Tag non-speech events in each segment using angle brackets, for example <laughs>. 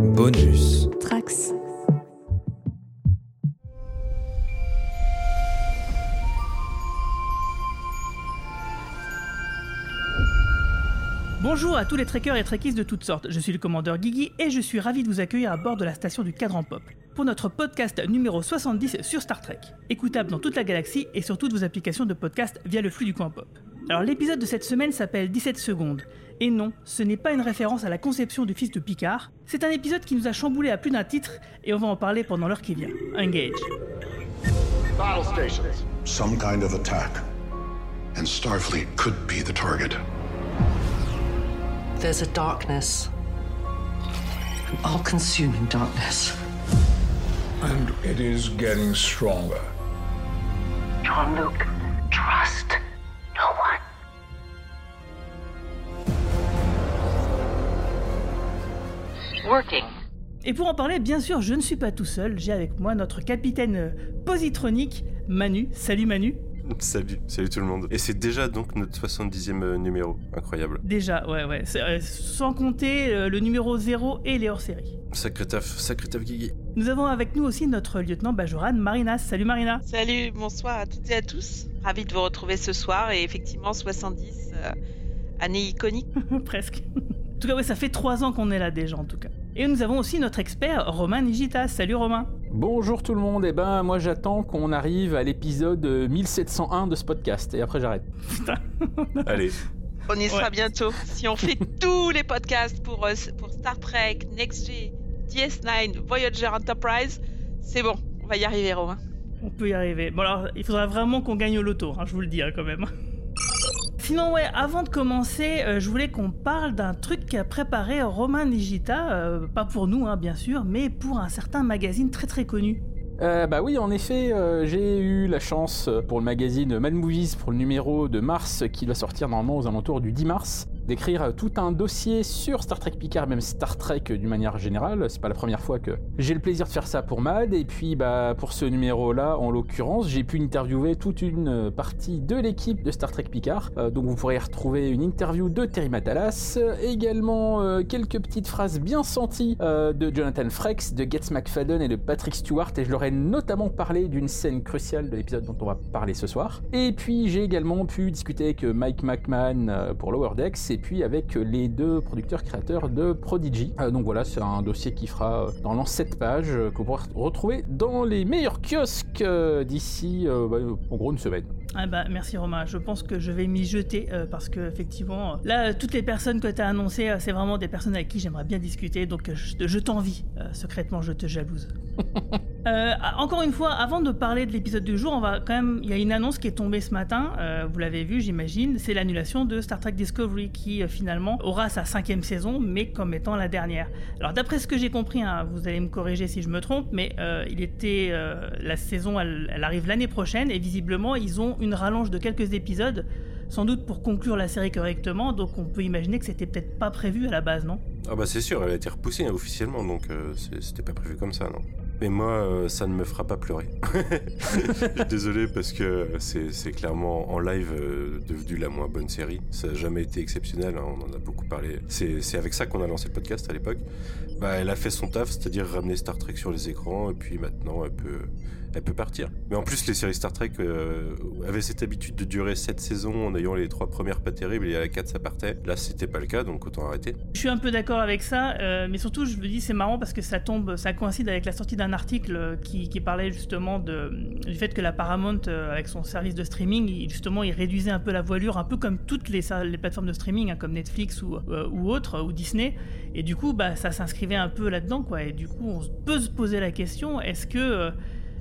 Bonus. Trax. Bonjour à tous les trekkers et trekkies de toutes sortes, je suis le commandeur Guigui et je suis ravi de vous accueillir à bord de la station du Cadran Pop pour notre podcast numéro 70 sur Star Trek, écoutable dans toute la galaxie et sur toutes vos applications de podcast via le flux du coin pop. Alors l'épisode de cette semaine s'appelle 17 secondes, et non, ce n'est pas une référence à la conception du fils de Picard, c'est un épisode qui nous a chamboulé à plus d'un titre et on va en parler pendant l'heure qui vient. Engage. Battle stations. Some kind of attack. And Starfleet could be the target. There's a darkness, an all consuming darkness. And it is getting stronger. Jean-Luc, trust Et pour en parler, bien sûr, je ne suis pas tout seul, j'ai avec moi notre capitaine euh, positronique, Manu. Salut Manu. <laughs> Salut, salut tout le monde. Et c'est déjà donc notre 70e euh, numéro, incroyable. Déjà, ouais, ouais. euh, sans compter euh, le numéro 0 et les hors-séries. Sacré taf, sacré taf Guigui. Nous avons avec nous aussi notre lieutenant Bajoran, Marina. Salut Marina. Salut, bonsoir à toutes et à tous. Ravi de vous retrouver ce soir et effectivement 70, euh, année iconique. <laughs> Presque. En tout cas, ouais, ça fait trois ans qu'on est là déjà, en tout cas. Et nous avons aussi notre expert, Romain Nigitas. Salut Romain. Bonjour tout le monde, et ben moi j'attends qu'on arrive à l'épisode euh, 1701 de ce podcast et après j'arrête. <laughs> Putain. <laughs> Allez, On y sera Ouais. bientôt. Si on fait <laughs> tous les podcasts pour, euh, pour Star Trek, Next G, DS9, Voyager Enterprise, c'est bon, on va y arriver Romain. On peut y arriver. Bon alors, il faudra vraiment qu'on gagne au loto, hein, je vous le dis hein, quand même. Sinon, ouais, avant de commencer, euh, je voulais qu'on parle d'un truc qu'a préparé Romain Nigita, euh, pas pour nous, hein, bien sûr, mais pour un certain magazine très très connu. Euh, bah oui, en effet, euh, j'ai eu la chance pour le magazine Mad Movies pour le numéro de mars qui doit sortir normalement aux alentours du 10 mars d'écrire tout un dossier sur Star Trek Picard, même Star Trek d'une manière générale. C'est pas la première fois que j'ai le plaisir de faire ça pour Mad. Et puis, bah, pour ce numéro-là, en l'occurrence, j'ai pu interviewer toute une partie de l'équipe de Star Trek Picard. Euh, donc, vous pourrez retrouver une interview de Terry Matalas, également euh, quelques petites phrases bien senties euh, de Jonathan Frakes, de Getz McFadden et de Patrick Stewart. Et je leur ai notamment parlé d'une scène cruciale de l'épisode dont on va parler ce soir. Et puis, j'ai également pu discuter avec Mike McMahon pour Lower Decks et puis avec les deux producteurs créateurs de Prodigy. Euh, donc voilà, c'est un dossier qui fera euh, normalement 7 pages euh, que vous retrouver dans les meilleurs kiosques d'ici euh, bah, en gros une semaine. Ah bah merci Romain, je pense que je vais m'y jeter euh, parce que effectivement, là, euh, toutes les personnes que tu as annoncées, euh, c'est vraiment des personnes avec qui j'aimerais bien discuter, donc euh, je, je t'envie, secrètement, je te jalouse. <laughs> Encore une fois, avant de parler de l'épisode du jour, on va quand même. Il y a une annonce qui est tombée ce matin. vous l'avez vu, j'imagine. C'est l'annulation de Star Trek Discovery qui finalement aura sa cinquième saison, mais comme étant la dernière. Alors d'après ce que j'ai compris, hein, vous allez me corriger si je me trompe, mais il était la saison, elle, elle arrive l'année prochaine et visiblement ils ont une rallonge de quelques épisodes. Sans doute pour conclure la série correctement, donc on peut imaginer que c'était peut-être pas prévu à la base, non? Ah bah c'est sûr, elle a été repoussée hein, officiellement, donc euh, c'était pas prévu comme ça, non. Mais moi, euh, ça ne me fera pas pleurer. <laughs> Désolé parce que c'est clairement en live euh, devenu la moins bonne série. Ça n'a jamais été exceptionnel, hein, on en a beaucoup parlé. C'est c'est avec ça qu'on a lancé le podcast à l'époque. Bah, elle a fait son taf, c'est-à-dire ramener Star Trek sur les écrans, et puis maintenant elle peut, elle peut partir. Mais en plus, les séries Star Trek euh, avaient cette habitude de durer 7 saisons en ayant les trois premières pas terribles, et à la 4 ça partait. Là, c'était pas le cas, donc autant arrêter. Je suis un peu d'accord avec ça, euh, mais surtout je me dis c'est marrant parce que ça tombe, ça coïncide avec la sortie d'un article euh, qui, qui parlait justement de, du fait que la Paramount euh, avec son service de streaming, il- justement il réduisait un peu la voilure, un peu comme toutes les, plateformes de streaming, hein, comme Netflix ou, euh, ou autres, ou Disney, et du coup bah, ça s'inscrivait un peu là-dedans quoi, et du coup on peut se poser la question, est-ce que...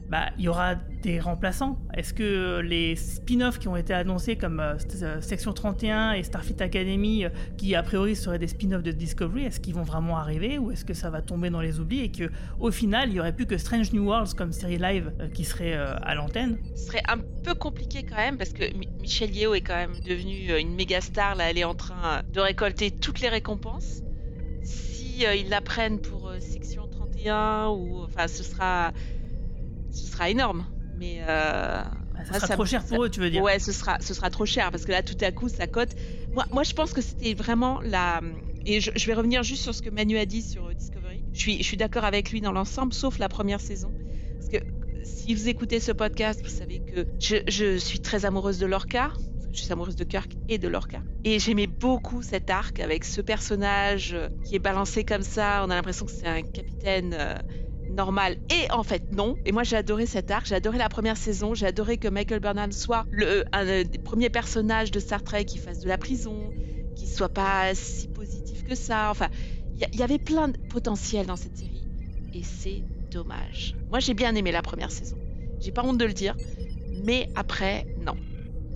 euh, bah, il y aura des remplaçants. Est-ce que les spin-offs qui ont été annoncés comme euh, euh, Section 31 et Starfleet Academy, euh, qui a priori seraient des spin-offs de Discovery, est-ce qu'ils vont vraiment arriver ou est-ce que ça va tomber dans les oublis et que au final il y aurait plus que Strange New Worlds comme série live euh, qui serait euh, à l'antenne? Ce serait un peu compliqué quand même parce que Mi- Michel Yeo est quand même devenu euh, une méga star. Là, elle est en train de récolter toutes les récompenses. Si euh, ils la prennent pour euh, section 31 ou enfin, ce sera, ce sera énorme. Mais euh, Bah, Ça moi, sera ça- trop cher pour eux, tu veux dire Ouais, ce sera, ce sera trop cher parce que là, tout à coup, ça cote. Moi, moi je pense que c'était vraiment la, Et je, je vais revenir juste sur ce que Manu a dit sur euh, Discovery. Je suis, je suis d'accord avec lui dans l'ensemble, sauf la première saison. Parce que si vous écoutez ce podcast, vous savez que je, je suis très amoureuse de Lorca. Je suis amoureuse de Kirk et de Lorca. Et j'aimais beaucoup cet arc avec ce personnage euh, qui est balancé comme ça. On a l'impression que c'est un capitaine euh, normal. Et en fait, non. Et moi, j'ai adoré cet arc. J'ai adoré la première saison. J'ai adoré que Michael Burnham soit le, un euh, des premiers personnages de Star Trek qui fasse de la prison, qui soit pas si positif que ça. Enfin, il y, avait plein de potentiel dans cette série. Et c'est dommage. Moi, j'ai bien aimé la première saison. J'ai pas honte de le dire. Mais après, non.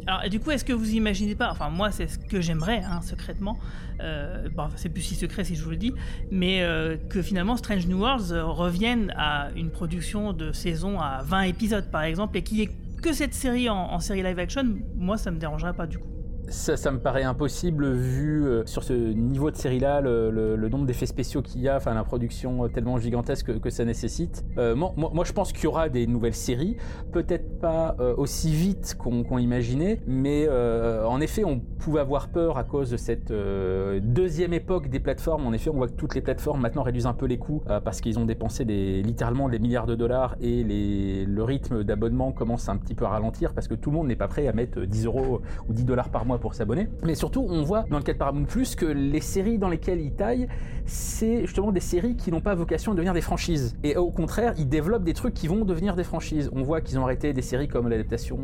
Alors, du coup, est-ce que vous imaginez pas, enfin moi c'est ce que j'aimerais, hein, secrètement, euh, c'est plus si secret si je vous le dis, mais euh, que finalement Strange New Worlds euh, revienne à une production de saison à 20 épisodes par exemple, et qu'il n'y ait que cette série en, série live action, moi ça me dérangerait pas du coup. Ça, ça me paraît impossible vu euh, sur ce niveau de série-là le, nombre d'effets spéciaux qu'il y a, enfin la production euh, tellement gigantesque que, ça nécessite. Euh, moi, je pense qu'il y aura des nouvelles séries, peut-être pas aussi vite qu'on imaginait, mais en effet, on pouvait avoir peur à cause de cette deuxième époque des plateformes. En effet, on voit que toutes les plateformes maintenant réduisent un peu les coûts parce qu'ils ont dépensé littéralement des milliards de dollars et le rythme d'abonnement commence un petit peu à ralentir parce que tout le monde n'est pas prêt à mettre 10 euros ou 10 dollars par mois pour s'abonner. Mais surtout, on voit dans le cas de Paramount Plus que les séries dans lesquelles ils taillent, c'est justement des séries qui n'ont pas vocation à devenir des franchises. Et au contraire, ils développent des trucs qui vont devenir des franchises. On voit qu'ils ont arrêté des séries comme l'adaptation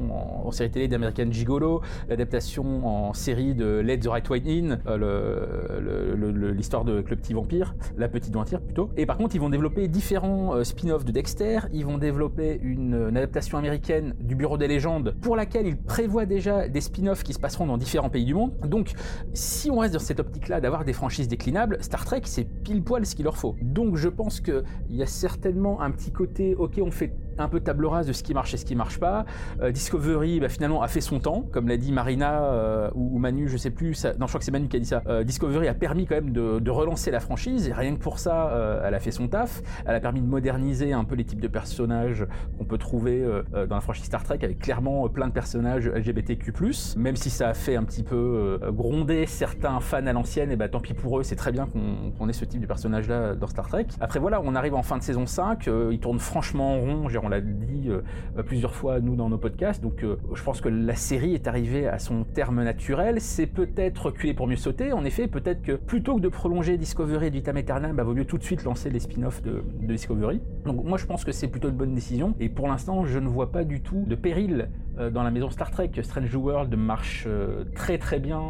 en, série télé d'American Gigolo, l'adaptation en série de Let the Right One In, euh, l'histoire de le petit vampire, la petite vampire plutôt. Et par contre, ils vont développer différents euh, spin-offs de Dexter. Ils vont développer une, une adaptation américaine du Bureau des légendes pour laquelle ils prévoient déjà des spin-offs qui se passeront dans différents pays du monde. Donc, si on reste dans cette optique-là d'avoir des franchises déclinables, Star Trek, c'est pile poil ce qu'il leur faut. Donc, je pense qu'il y a certainement un petit côté, ok, on fait un peu table rase de ce qui marche et ce qui marche pas. Euh, Discovery, bah, finalement, a fait son temps, comme l'a dit Marina euh, ou, Manu, je sais plus. Non, je crois que c'est Manu qui a dit ça. Euh, Discovery a permis quand même de, relancer la franchise. Et rien que pour ça, elle a fait son taf. Elle a permis de moderniser un peu les types de personnages qu'on peut trouver dans la franchise Star Trek, avec clairement plein de personnages LGBTQ+. Même si ça a fait un petit peu gronder certains fans à l'ancienne, et bah tant pis pour eux. C'est très bien qu'on ait ce type de personnage-là dans Star Trek. Après voilà, on arrive en fin de saison 5. euh, il tourne franchement en rond. On l'a dit euh, plusieurs fois nous dans nos podcasts. Donc euh, je pense que la série est arrivée à son terme naturel. C'est peut-être reculer pour mieux sauter. En effet, peut-être que plutôt que de prolonger Discovery et Vitam Eternam, bah, vaut mieux tout de suite lancer les spin-offs de, Discovery. Donc moi je pense que c'est plutôt une bonne décision. Et pour l'instant, je ne vois pas du tout de péril euh, dans la maison Star Trek. Strange World marche très très bien,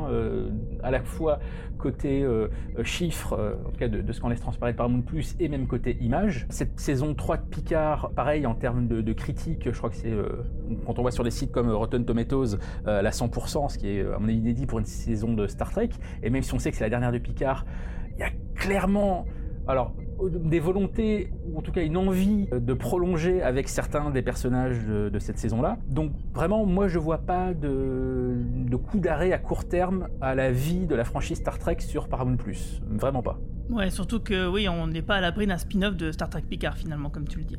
à la fois côté euh, euh, chiffres, euh, en tout cas de, ce qu'on laisse transparaître Paramount Plus, et même côté image. Cette saison 3 de Picard, pareil en termes de, de critiques, je crois que c'est, quand on voit sur des sites comme Rotten Tomatoes, la 100%, ce qui est à mon avis inédit pour une saison de Star Trek, et même si on sait que c'est la dernière de Picard, il y a clairement... Alors, des volontés, ou en tout cas une envie de prolonger avec certains des personnages de, cette saison-là. Donc vraiment, moi je vois pas de, coup d'arrêt à court terme à la vie de la franchise Star Trek sur Paramount+. Vraiment pas. Ouais, surtout que oui, on n'est pas à l'abri d'un spin-off de Star Trek Picard finalement, comme tu le dis.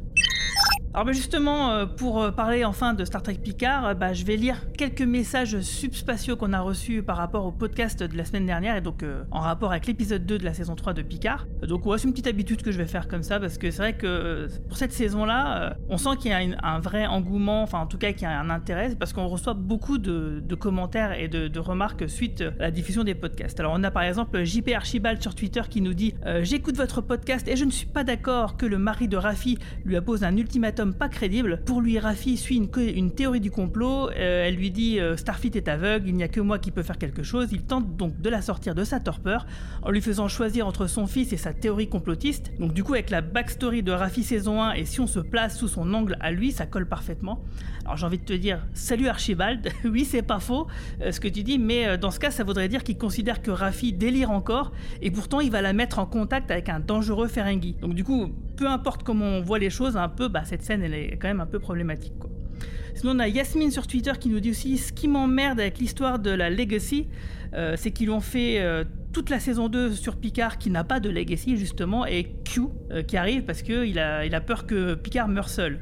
Alors bah, justement, euh, pour euh, parler enfin de Star Trek Picard, euh, bah, je vais lire quelques messages subspatiaux qu'on a reçus par rapport au podcast de la semaine dernière et donc en rapport avec l'épisode 2 de la saison 3 de Picard. Donc ouais, c'est une petite habitude que je vais faire comme ça parce que c'est vrai que pour cette saison-là, on sent qu'il y a un vrai engouement, enfin en tout cas qu'il y a un intérêt parce qu'on reçoit beaucoup de, commentaires et de, remarques suite à la diffusion des podcasts. Alors on a par exemple JP Archibald sur Twitter qui nous dit J'écoute votre podcast et je ne suis pas d'accord que le mari de Raffi lui appose un ultimatum pas crédible. Pour lui, Raffi suit une, théorie du complot. Euh, elle lui dit euh, Starfleet est aveugle, il n'y a que moi qui peux faire quelque chose. Il tente donc de la sortir de sa torpeur en lui faisant choisir entre son fils et sa théorie complotiste. Donc du coup, avec la backstory de Raffi saison 1 et si on se place sous son angle à lui, ça colle parfaitement. Alors j'ai envie de te dire salut Archibald. <laughs> oui, c'est pas faux euh, ce que tu dis, mais euh, dans ce cas, ça voudrait dire qu'il considère que Raffi délire encore et pourtant il va la mettre en contact avec un dangereux Ferengi. Donc du coup, peu importe comment on voit les choses, un peu, bah, cette elle est quand même un peu problématique. Sinon, on a Yasmine sur Twitter qui nous dit aussi ce qui m'emmerde avec l'histoire de la Legacy, euh, c'est qu'ils lui ont fait euh, toute la saison 2 sur Picard qui n'a pas de Legacy justement, et Q euh, qui arrive parce qu'il a, il a peur que Picard meure seul.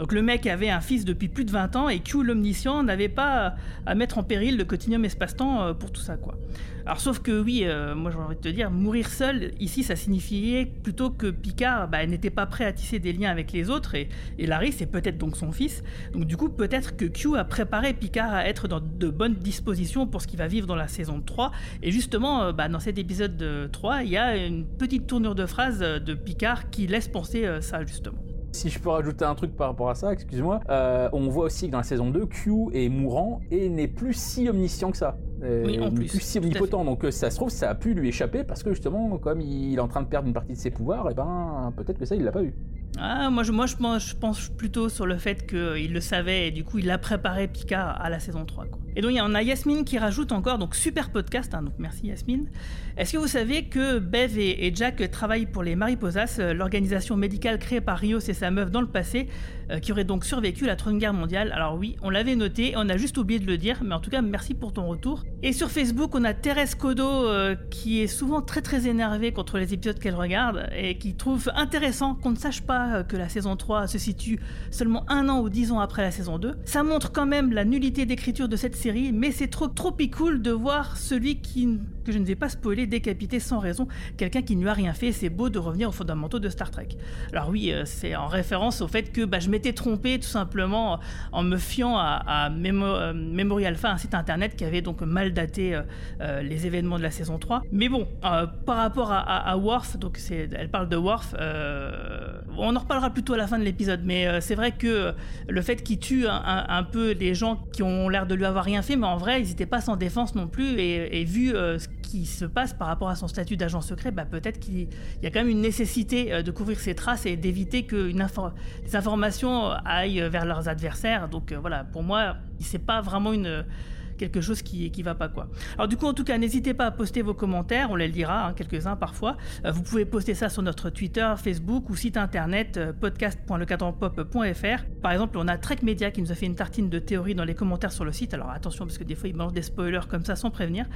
Donc le mec avait un fils depuis plus de 20 ans et Q l'omniscient n'avait pas à mettre en péril le continuum espace-temps euh, pour tout ça quoi. Alors sauf que oui, euh, moi j'ai envie de te dire, mourir seul, ici ça signifiait plutôt que Picard bah, n'était pas prêt à tisser des liens avec les autres et, Larry c'est peut-être donc son fils. Donc du coup peut-être que Q a préparé Picard à être dans de bonnes dispositions pour ce qu'il va vivre dans la saison 3. Et justement euh, bah, dans cet épisode de 3, il y a une petite tournure de phrase de Picard qui laisse penser euh, ça justement. Si je peux rajouter un truc par rapport à ça, excuse-moi, euh, on voit aussi que dans la saison 2, Q est mourant et n'est plus si omniscient que ça. Euh, Oui, en plus, plus si omnipotent. Donc euh, ça se trouve, ça a pu lui échapper parce que justement, comme il est en train de perdre une partie de ses pouvoirs, et ben peut-être que ça, il l'a pas eu. Ah, moi, je, moi je, pense, je pense plutôt sur le fait qu'il le savait et du coup il a préparé Picard à la saison 3. Quoi. Et donc il y en a Yasmine qui rajoute encore, donc super podcast, hein, donc merci Yasmine. Est-ce que vous savez que Bev et, Jack travaillent pour les Mariposas, euh, l'organisation médicale créée par Rios et sa meuf dans le passé, euh, qui aurait donc survécu à la Troisième Guerre mondiale? Alors oui, on l'avait noté, on a juste oublié de le dire, mais en tout cas merci pour ton retour. Et sur Facebook, on a Thérèse Codo euh, qui est souvent très très énervée contre les épisodes qu'elle regarde et qui trouve intéressant qu'on ne sache pas que la saison 3 se situe seulement un an ou dix ans après la saison 2. Ça montre quand même la nullité d'écriture de cette série, mais c'est trop trop cool de voir celui qui, que je ne vais pas spoiler, décapiter sans raison quelqu'un qui ne lui a rien fait. C'est beau de revenir aux fondamentaux de Star Trek. Alors oui, euh, c'est en référence au fait que bah, je m'étais trompé tout simplement en me fiant à, à Memo- euh, Memory Alpha, un site internet qui avait donc mal daté euh, les événements de la saison 3. Mais bon, par rapport à, Worf, donc elle parle de Worf, on en reparlera plutôt à la fin de l'épisode, mais c'est vrai que le fait qu'il tue un, peu les gens qui ont l'air de lui avoir rien fait, mais en vrai, ils n'étaient pas sans défense non plus, et, et vu ce qui se passe par rapport à son statut d'agent secret, bah, peut-être qu'il y a quand même une nécessité euh, de couvrir ses traces et d'éviter que les informations aillent vers leurs adversaires. Donc euh, voilà, pour moi, c'est pas vraiment une quelque chose qui qui va pas quoi. Alors du coup en tout cas n'hésitez pas à poster vos commentaires, on les lira hein, quelques-uns parfois. Euh, vous pouvez poster ça sur notre Twitter, Facebook ou site internet euh, podcast.lecadranpop.fr. Par exemple on a Trek Media qui nous a fait une tartine de théorie dans les commentaires sur le site. Alors attention parce que des fois ils balancent des spoilers comme ça sans prévenir.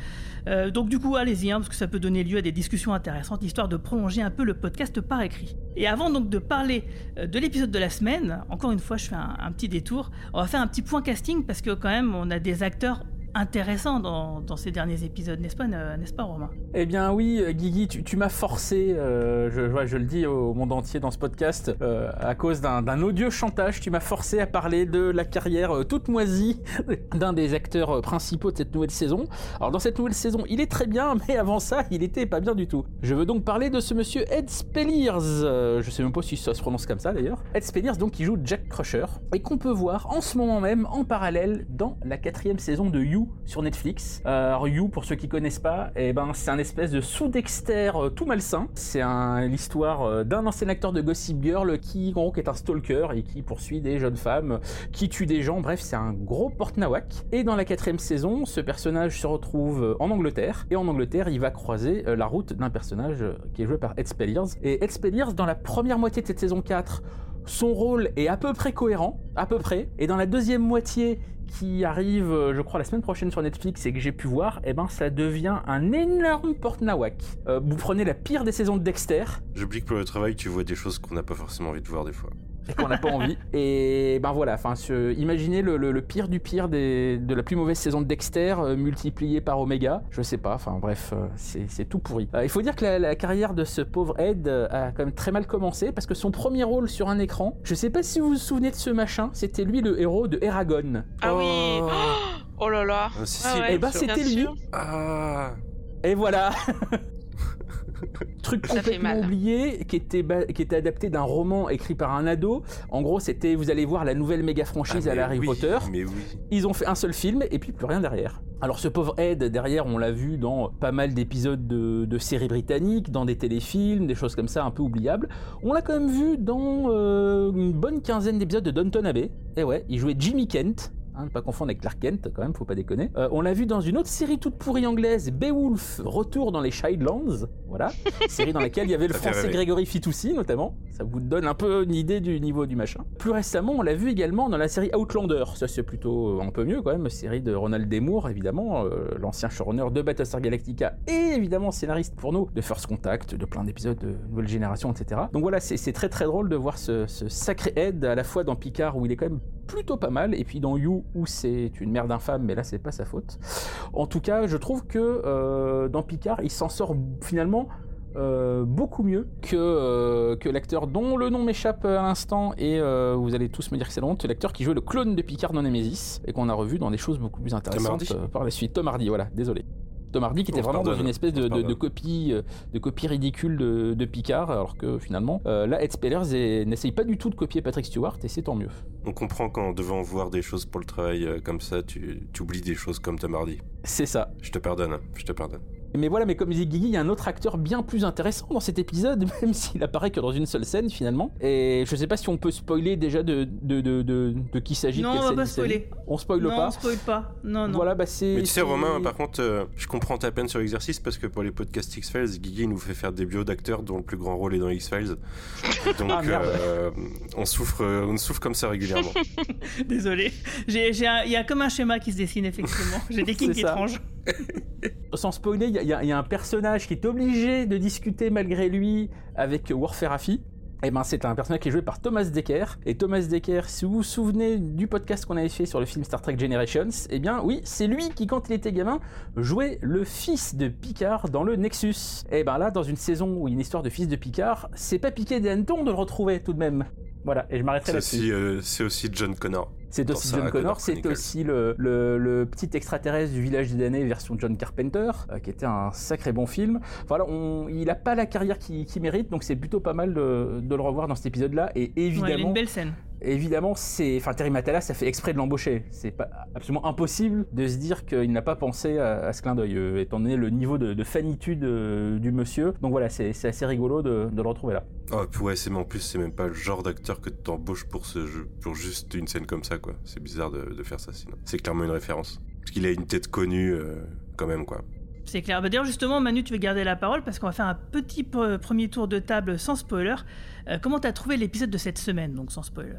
Euh, donc du coup allez-y hein, parce que ça peut donner lieu à des discussions intéressantes histoire de prolonger un peu le podcast par écrit. Et avant donc de parler euh, de l'épisode de la semaine, encore une fois je fais un, un petit détour, on va faire un petit point casting parce que quand même on a des acteurs intéressants dans, ces derniers épisodes, n'est-ce pas, euh, n'est-ce pas Romain? Eh bien oui, euh, Guigui, tu, m'as forcé, euh, je, le dis au monde entier dans ce podcast, à cause d'un odieux chantage, tu m'as forcé à parler de la carrière toute moisie <laughs> d'un des acteurs principaux de cette nouvelle saison. Alors dans cette nouvelle saison, il est très bien, <laughs> mais avant ça, il était pas bien du tout. Je veux donc parler de ce monsieur Ed Spelliers, euh, je sais même pas si ça se prononce comme ça d'ailleurs. Ed Spelliers donc qui joue Jack Crusher, et qu'on peut voir en ce moment même en parallèle dans la quatrième saison de You sur Netflix. Euh, alors pour ceux qui connaissent pas, eh ben c'est un espèce de sous-Dexter euh, tout malsain. C'est l'histoire euh, d'un ancien acteur de Gossip Girl qui, est un stalker et qui poursuit des jeunes femmes, qui tue des gens. Bref, c'est un gros porte-nawak. Et dans la quatrième saison, ce personnage se retrouve en Angleterre. Et en Angleterre, il va croiser la route d'un personnage qui est joué par Ed Spelliers. Et Ed Spelliers, dans la première moitié de cette saison 4, son rôle est à peu près cohérent, à peu près. Et dans la deuxième moitié, qui arrive, euh, je crois, la semaine prochaine sur Netflix et que j'ai pu voir, eh ben ça devient un énorme porte-nawak. Euh, vous prenez la pire des saisons de Dexter, J'oublie que pour le travail, tu vois des choses qu'on n'a pas forcément envie de voir des fois. Et qu'on n'a pas envie. Et ben voilà, enfin, imaginez le, le- le pire du pire des, de la plus mauvaise saison de Dexter euh, multiplié par Omega. Je sais pas, enfin bref, euh, c'est tout pourri. Euh, il faut dire que la, la carrière de ce pauvre Ed euh, a quand même très mal commencé parce que son premier rôle sur un écran, je sais pas si vous vous souvenez de ce machin, c'était lui le héros de Eragon. Ah oui Oh. <gasps> Oh là là Ah, si, si, ouais, Eh ben, c'était lui. Ah Et voilà <laughs> Truc Ça complètement mal. oublié, qui était, qui était adapté d'un roman écrit par un ado. En gros, c'était, vous allez voir la nouvelle méga franchise Ah, à la Harry oui, Potter. Mais oui. Ils ont fait un seul film et puis plus rien derrière. Alors ce pauvre Ed, derrière, on l'a vu dans pas mal d'épisodes de, de séries britanniques, dans des téléfilms, des choses comme ça un peu oubliables. On l'a quand même vu dans euh, une bonne quinzaine d'épisodes de Downton Abbey. Et ouais, il jouait Jimmy Kent. Hein, ne pas confondre avec Clark Kent, quand même, faut pas déconner. Euh, on l'a vu dans une autre série toute pourrie anglaise, Beowulf, Retour dans les Shildlands, voilà, <laughs> série dans laquelle il y avait le français. Grégory Fitoussi, notamment. Ça vous donne un peu une idée du niveau du machin. Plus récemment, on l'a vu également dans la série Outlander, ça c'est plutôt euh, un peu mieux quand même, série de Ronald Demour, évidemment, euh, l'ancien showrunner de Battlestar Galactica et évidemment scénariste pour nous de First Contact, de plein d'épisodes de Nouvelle Génération, etc. Donc voilà, c'est très très drôle de voir ce, ce sacré Ed à la fois dans Picard où il est quand même plutôt pas mal, et puis dans You où c'est une merde infâme, mais là c'est pas sa faute. En tout cas, je trouve que euh, dans Picard, il s'en sort finalement euh, beaucoup mieux que, euh, que l'acteur dont le nom m'échappe à l'instant, et euh, vous allez tous me dire que c'est la honte, l'acteur qui jouait le clone de Picard dans Nemesis, et qu'on a revu dans des choses beaucoup plus intéressantes par la suite. Tom Hardy, voilà, désolé. Tom Hardy qui était vraiment dans une espèce de, de- de pardonne. copie, euh, de copie ridicule de, de Picard, alors que finalement, euh, là, Ed Spellers n'essaye pas du tout de copier Patrick Stewart, et c'est tant mieux. On comprend qu'en devant voir des choses pour le travail euh, comme ça, tu, tu oublies des choses comme Tom Hardy. C'est ça. Je te pardonne, hein, je te pardonne. Mais voilà, mais comme disait Guigui, il y a un autre acteur bien plus intéressant dans cet épisode, <laughs> même s'il apparaît que dans une seule scène finalement. Et je sais pas si on peut spoiler déjà de, de, de, de, de qui s'agit. Non, on va scène pas spoiler. On spoile non, pas. on spoil pas. Non, non. Voilà, bah c'est. Mais tu sais, Romain, par contre, euh, je comprends ta peine sur l'exercice parce que pour les podcasts X-Files, Guigui nous fait faire des bios d'acteurs dont le plus grand rôle est dans X-Files. Donc, Ah, merde. euh, on, souffre, euh, on souffre comme ça régulièrement. <laughs> Désolé. J'ai, j'ai un- Il y a comme un schéma qui se dessine, effectivement. J'ai des <laughs> kinks ça. étranges. Sans spoiler, il y, a- y y a un personnage qui est obligé de discuter malgré lui avec Warfare Raffi. Et ben c'est un personnage qui est joué par Thomas Dekker. Et Thomas Dekker, si vous vous souvenez du podcast qu'on avait fait sur le film Star Trek Generations, eh bien oui, c'est lui qui, quand il était gamin, jouait le fils de Picard dans le Nexus. Et ben là, dans une saison où il y a une histoire de fils de Picard, c'est pas piqué des hannetons de le retrouver tout de même. Voilà, et je m'arrêterai là-dessus. euh, c'est aussi John Connor. C'est aussi John Connor, c'est aussi le, le- le petit extraterrestre du village des damnés version John Carpenter, euh, qui était un sacré bon film. Voilà, on, il a pas la carrière qu'il qu'il mérite, donc c'est plutôt pas mal de, de le revoir dans cet épisode-là. Et Ouais, il a évidemment, une belle scène. Évidemment, c'est, enfin Terry Matala, ça fait exprès de l'embaucher. C'est pas absolument impossible de se dire qu'il n'a pas pensé à, à ce clin d'œil, euh, étant donné le niveau de, de fanitude euh, du monsieur. Donc voilà, c'est c'est assez rigolo de, de le retrouver là. Oh, puis ouais, c'est, mais en plus, c'est même pas le genre d'acteur que t'embauches pour ce jeu, pour juste une scène comme ça, quoi. C'est bizarre de, de faire ça sinon. C'est clairement une référence. Parce qu'il a une tête connue, euh, quand même, quoi. C'est clair. Bah, D'ailleurs, justement, Manu, tu veux garder la parole parce qu'on va faire un petit pre- premier tour de table sans spoiler. Euh, comment t'as trouvé l'épisode de cette semaine, donc sans spoiler?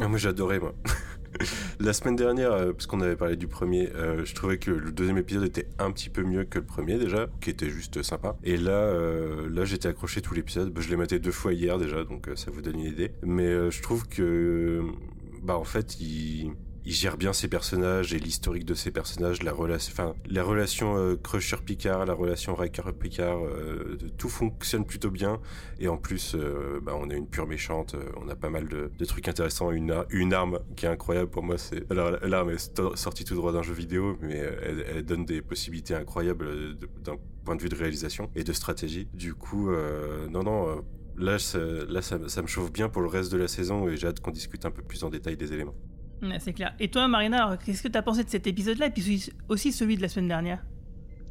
Ah, moi j'adorais moi. <laughs> La semaine dernière, euh, parce qu'on avait parlé du premier, euh, je trouvais que le deuxième épisode était un petit peu mieux que le premier déjà, qui était juste sympa. Et là, euh, là j'étais accroché tout l'épisode. Bah, je l'ai maté deux fois hier déjà, donc ça vous donne une idée. Mais je trouve que, bah en fait, il il gère bien ses personnages et l'historique de ses personnages, la relation, enfin, la relation euh, Crusher-Picard, la relation Riker-Picard, euh, tout fonctionne plutôt bien. Et en plus, euh, bah, on a une pure méchante, on a pas mal de, trucs intéressants, une, ar- une arme qui est incroyable pour moi. C'est alors l'arme est sortie tout droit d'un jeu vidéo, mais elle, donne des possibilités incroyables d'un point de vue de réalisation et de stratégie. Du coup, non, non. Là, là ça, ça me chauffe bien pour le reste de la saison et j'ai hâte qu'on discute un peu plus en détail des éléments. C'est clair. Et toi, Marina, qu'est-ce que t'as pensé de cet épisode-là et puis aussi celui de la semaine dernière?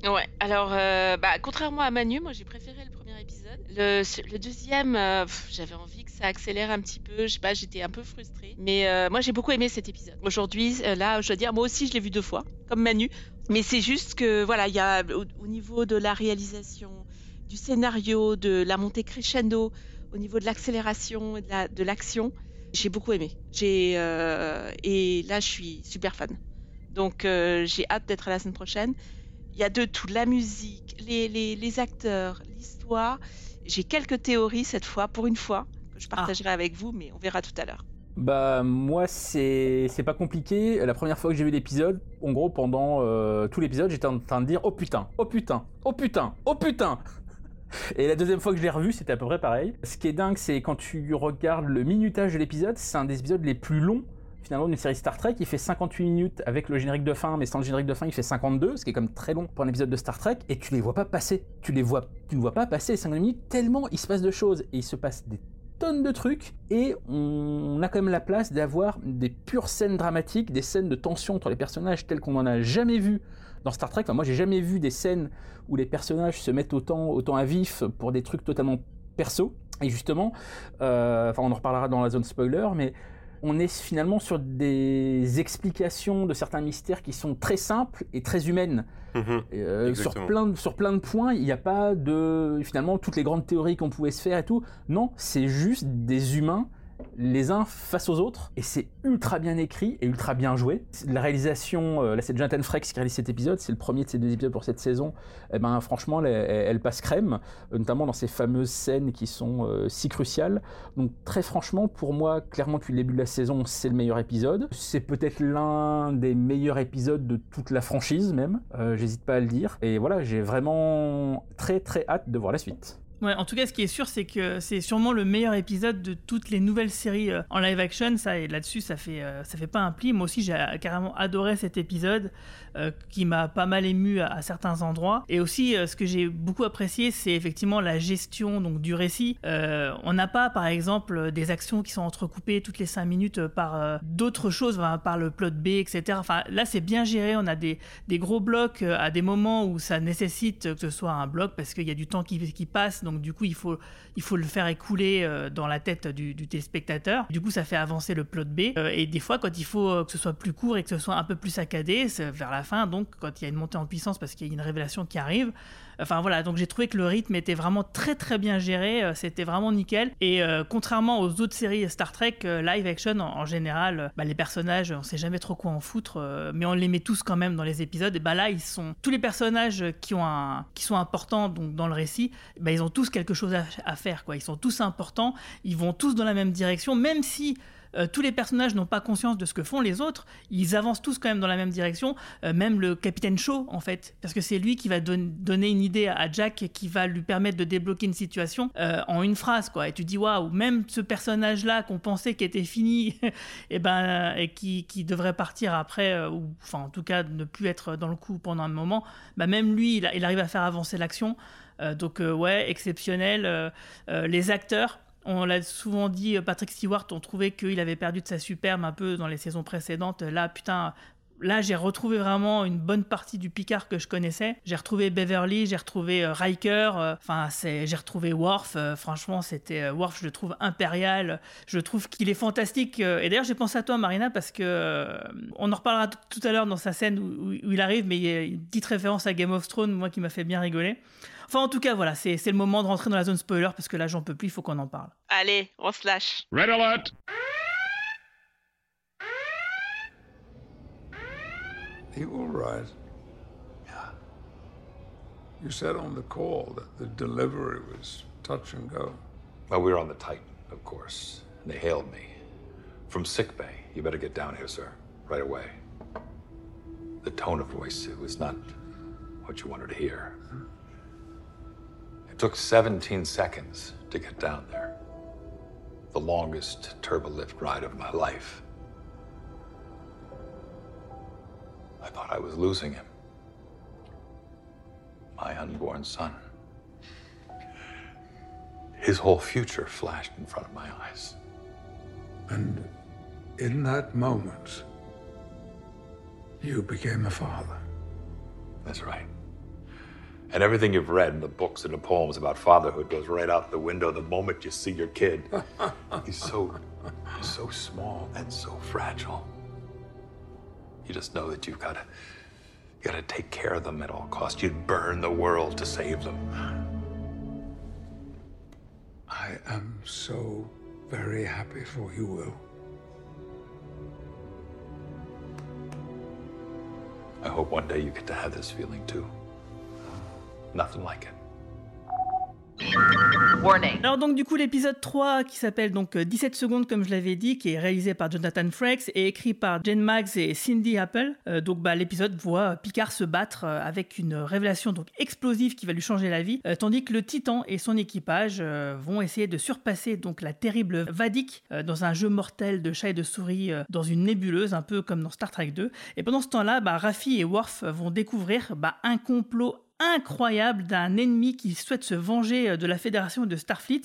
Ouais, alors, euh, bah, contrairement à Manu, moi j'ai préféré le premier épisode. Le, deuxième, euh, j'avais envie que ça accélère un petit peu. Je sais pas, j'étais un peu frustrée. Mais euh, moi j'ai beaucoup aimé cet épisode. Aujourd'hui, là, je dois dire, moi aussi je l'ai vu deux fois, comme Manu. Mais c'est juste que, voilà, il y a au, au niveau de la réalisation, du scénario, de la montée crescendo, au niveau de l'accélération et de l'action, j'ai beaucoup aimé. J'ai euh, et là, je suis super fan. Donc euh, j'ai hâte d'être à la semaine prochaine. Il y a de tout, la musique, les, les, les acteurs, l'histoire. J'ai quelques théories cette fois, pour une fois, que je partagerai avec vous, mais on verra tout à l'heure. Bah moi c'est c'est pas compliqué. La première fois que j'ai vu l'épisode, en gros pendant euh, tout l'épisode, j'étais en train de dire oh putain, oh putain, oh putain, oh putain. Et la deuxième fois que je l'ai revu, c'était à peu près pareil. Ce qui est dingue, c'est quand tu regardes le minutage de l'épisode, c'est un des épisodes les plus longs finalement d'une série Star Trek. Il fait 58 minutes avec le générique de fin, mais sans le générique de fin, il fait 52, ce qui est même très long pour un épisode de Star Trek. Et tu les vois pas passer. Tu les vois, tu ne vois pas passer les 50 minutes tellement il se passe de choses et il se passe des tonnes de trucs et on a quand même la place d'avoir des pures scènes dramatiques, des scènes de tension entre les personnages telles qu'on n'en a jamais vu dans Star Trek. Enfin, moi, j'ai jamais vu des scènes où les personnages se mettent autant, autant à vif pour des trucs totalement perso. Et justement, euh, enfin, on en reparlera dans la zone spoiler, mais on est finalement sur des explications de certains mystères qui sont très simples et très humaines. Mhm. Euh, sur, plein de, sur plein de points, il n'y a pas de finalement toutes les grandes théories qu'on pouvait se faire et tout. Non, c'est juste des humains les uns face aux autres et c'est ultra bien écrit et ultra bien joué. La réalisation, euh, là c'est Jonathan Frakes qui réalise cet épisode, c'est le premier de ces deux épisodes pour cette saison. Et ben franchement, elle, passe crème, euh, notamment dans ces fameuses scènes qui sont euh, si cruciales. Donc très franchement, pour moi, clairement depuis le début de la saison, c'est le meilleur épisode. C'est peut-être l'un des meilleurs épisodes de toute la franchise même. J'hésite pas à le dire. Et voilà, j'ai vraiment très très hâte de voir la suite. En tout cas, ce qui est sûr, c'est que c'est sûrement le meilleur épisode de toutes les nouvelles séries euh, en live action. Ça, et là-dessus, ça fait, euh, ça fait pas un pli. Moi aussi, j'ai euh, carrément adoré cet épisode qui m'a pas mal ému à, certains endroits. Et aussi, ce que j'ai beaucoup apprécié, c'est effectivement la gestion donc du récit. On n'a pas, par exemple, des actions qui sont entrecoupées toutes les 5 minutes par d'autres choses, par le plot B, etc. Enfin, là, c'est bien géré. On a des, des gros blocs à des moments où ça nécessite que ce soit un bloc parce qu'il y a du temps qui, passe. Du coup, il faut, le faire écouler euh, dans la tête du, téléspectateur. Du coup, ça fait avancer le plot B. Euh, et des fois, quand il faut euh, que ce soit plus court et que ce soit un peu plus saccadé, c'est vers la fin, donc quand il y a une montée en puissance parce qu'il y a une révélation qui arrive. Enfin voilà, donc j'ai trouvé que le rythme était vraiment très très bien géré, euh, c'était vraiment nickel. Et euh, contrairement aux autres séries Star Trek, euh, live action en, général, bah, les personnages, on sait jamais trop quoi en foutre, mais on les met tous quand même dans les épisodes. Et bah là, ils sont tous les personnages qui ont qui sont importants donc dans le récit, bah, ils ont tous quelque chose à faire quoi. Ils sont tous importants, ils vont tous dans la même direction, même si euh, tous les personnages n'ont pas conscience de ce que font les autres, ils avancent tous quand même dans la même direction, euh, même le capitaine Shaw en fait, parce que c'est lui qui va don- donner une idée à Jack qui va lui permettre de débloquer une situation euh, en une phrase quoi. Et tu dis waouh, même ce personnage là qu'on pensait qui était fini, <laughs> et ben et qui, devrait partir après, ou enfin en tout cas ne plus être dans le coup pendant un moment, bah même lui il, il arrive à faire avancer l'action. Donc ouais, exceptionnel. Les acteurs, on l'a souvent dit, euh, Patrick Stewart, on trouvait qu'il avait perdu de sa superbe un peu dans les saisons précédentes. Là, putain, là, j'ai retrouvé vraiment une bonne partie du Picard que je connaissais. J'ai retrouvé Beverly, j'ai retrouvé euh, Riker, euh, enfin, c'est, j'ai retrouvé Worf. euh, franchement, c'était euh, Worf, je le trouve impérial. Je trouve qu'il est fantastique. euh, et d'ailleurs, j'ai pensé à toi, Marina, parce que euh, on en reparlera tout à l'heure dans sa scène où, où- où il arrive, mais il y a une petite référence à Game of Thrones, moi, qui m'a fait bien rigoler. Enfin, en tout cas, voilà, c'est, c'est le moment de rentrer dans la zone spoiler parce que là, j'en peux plus, il faut qu'on en parle. Allez, on se lâche. Red alert! You all right? Yeah. You said on the call that the delivery was touch and go. Well, we were on the Titan, of course, and they hailed me. From sickbay, you better get down here, sir, right away. The tone of voice, it was not what you wanted to hear. It took 17 seconds to get down there. The longest turbolift ride of my life. I thought I was losing him. My unborn son. His whole future flashed in front of my eyes. And in that moment, you became a father. That's right. And everything you've read in the books and the poems about fatherhood goes right out the window the moment you see your kid. <laughs> he's so, so small and so fragile. You just know that you've got to, you got to take care of them at all costs. You'd burn the world to save them. I am so very happy for you, Will. I hope one day you get to have this feeling too. Nothing like it. Alors donc du coup l'épisode 3 qui s'appelle donc euh, 17 secondes comme je l'avais dit, qui est réalisé par Jonathan Frakes et écrit par Jen Maggs et Cindy Apple. Euh, donc bah, l'épisode voit Picard se battre euh, avec une révélation donc explosive qui va lui changer la vie, euh, tandis que le Titan et son équipage euh, vont essayer de surpasser donc la terrible Vadik euh, dans un jeu mortel de chat et de souris euh, dans une nébuleuse, un peu comme dans Star Trek 2. Et pendant ce temps-là, bah, Raffi et Worf vont découvrir bah, un complot incroyable d'un ennemi qui souhaite se venger euh, de la Fédération de Starfleet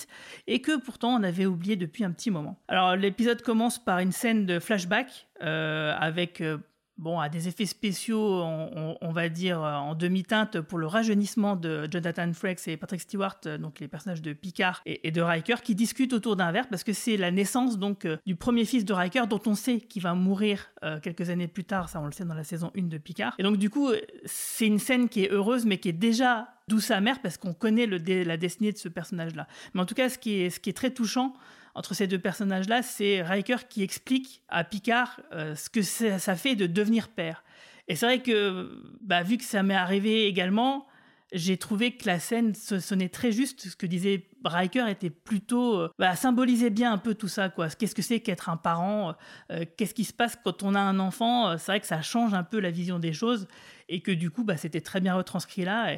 et que pourtant on avait oublié depuis un petit moment. Alors l'épisode commence par une scène de flashback euh, avec euh, bon, à des effets spéciaux, on, va dire, euh, en demi-teinte pour le rajeunissement de Jonathan Frakes et Patrick Stewart, euh, donc les personnages de Picard et, de Riker, qui discutent autour d'un verre parce que c'est la naissance donc euh, du premier fils de Riker dont on sait qu'il va mourir quelques années plus tard, ça on le sait dans la saison 1 de Picard. Et donc du coup, c'est une scène qui est heureuse mais qui est déjà douce amère parce qu'on connaît la destinée de ce personnage-là. Mais en tout cas, ce qui est très touchant, entre ces deux personnages-là, c'est Riker qui explique à Picard euh, ce que ça fait de devenir père. Et c'est vrai que, bah, vu que ça m'est arrivé également, j'ai trouvé que la scène sonnait très juste. Ce que disait Riker était plutôt. Euh, bah, symbolisait bien un peu tout ça, quoi. Qu'est-ce que c'est qu'être un parent euh, Qu'est-ce qui se passe quand on a un enfant? C'est vrai que ça change un peu la vision des choses et que du coup, bah, c'était très bien retranscrit là.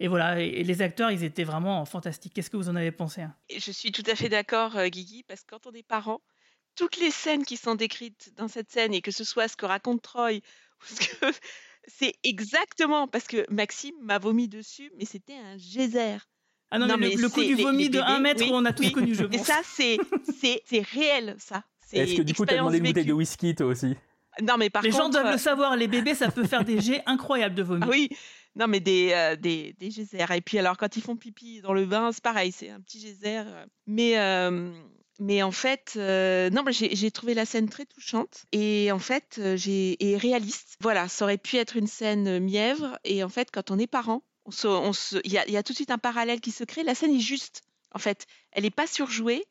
Et voilà, et, les acteurs, ils étaient vraiment fantastiques. Qu'est-ce que vous en avez pensé hein? Je suis tout à fait d'accord, euh, Guigui, parce que quand on est parent, toutes les scènes qui sont décrites dans cette scène, et que ce soit ce que raconte Troy, <laughs> c'est exactement parce que Maxime m'a vomi dessus, mais c'était un geyser. Ah non, mais, le, coup du vomi de 1 mètre, on a tous connu, je pense. Mais ça, c'est, c'est, réel, ça. Est-ce que du coup, tu as demandé une bouteille de whisky, toi aussi? Non, mais par les contre, gens doivent le euh, savoir, les bébés, ça peut faire des <laughs> jets incroyables de vomi. Ah oui, non, mais des, euh, des, des geysers. Et puis, alors, quand ils font pipi dans le bain, c'est pareil, c'est un petit geyser. Euh. Mais, euh, mais en fait, non, j'ai trouvé la scène très touchante et en fait, j'ai réaliste. Voilà, ça aurait pu être une scène mièvre. Et en fait, quand on est parent, il y a tout de suite un parallèle qui se crée. La scène est juste, en fait. Elle n'est pas surjouée.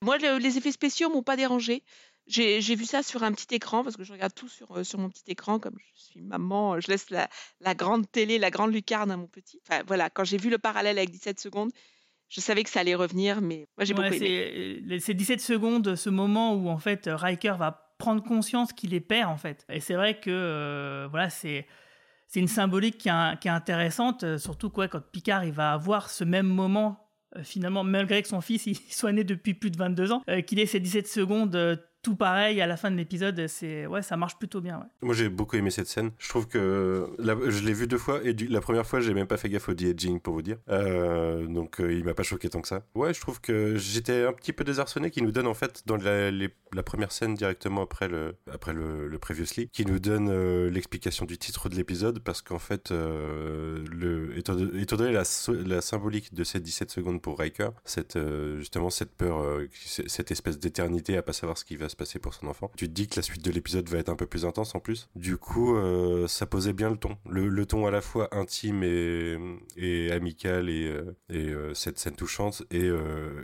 Moi, les effets spéciaux m'ont pas dérangé. J'ai vu ça sur un petit écran parce que je regarde tout sur, euh, sur mon petit écran. Comme je suis maman, je laisse la, la grande télé, la grande lucarne à mon petit. Enfin, voilà, quand j'ai vu le parallèle avec 17 secondes, je savais que ça allait revenir, mais moi j'ai beaucoup aimé. Euh, c'est 17 secondes, ce moment où en fait Riker va prendre conscience qu'il est père en fait. Et c'est vrai que euh, voilà, c'est c'est une symbolique qui est, qui est, intéressante, surtout quoi quand Picard il va avoir ce même moment finalement malgré que son fils il <laughs> soit né depuis plus de 22 ans, qu'il ait ces 17 secondes tout pareil à la fin de l'épisode. C'est ouais, ça marche plutôt bien. Moi, j'ai beaucoup aimé cette scène. Je trouve que je l'ai vu deux fois et la première fois, j'ai même pas fait gaffe au de-aging pour vous dire. Euh, donc, euh, il m'a pas choqué tant que ça. Ouais, je trouve que j'étais un petit peu désarçonné qui nous donne en fait dans la, la première scène directement après le après le, previously, qui nous donne euh, l'explication du titre de l'épisode parce qu'en fait, le étant, donné la, la symbolique de ces 17 secondes pour Riker, cette justement cette peur, cette espèce d'éternité à pas savoir ce qui va se passer pour son enfant. Tu te dis que la suite de l'épisode va être un peu plus intense en plus. Du coup, euh, ça posait bien le ton. Le, ton à la fois intime et, amical et, euh, euh, cette scène touchante et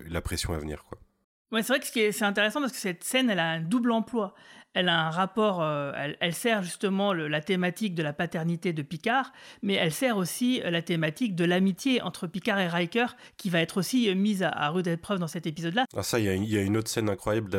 la pression à venir. Ouais, c'est vrai que c'est intéressant parce que cette scène, elle a un double emploi elle a un rapport, euh, elle, sert justement la thématique de la paternité de Picard, mais elle sert aussi euh, la thématique de l'amitié entre Picard et Riker, qui va être aussi euh, mise à, rude épreuve dans cet épisode-là. Ah ça, il y, a une autre scène incroyable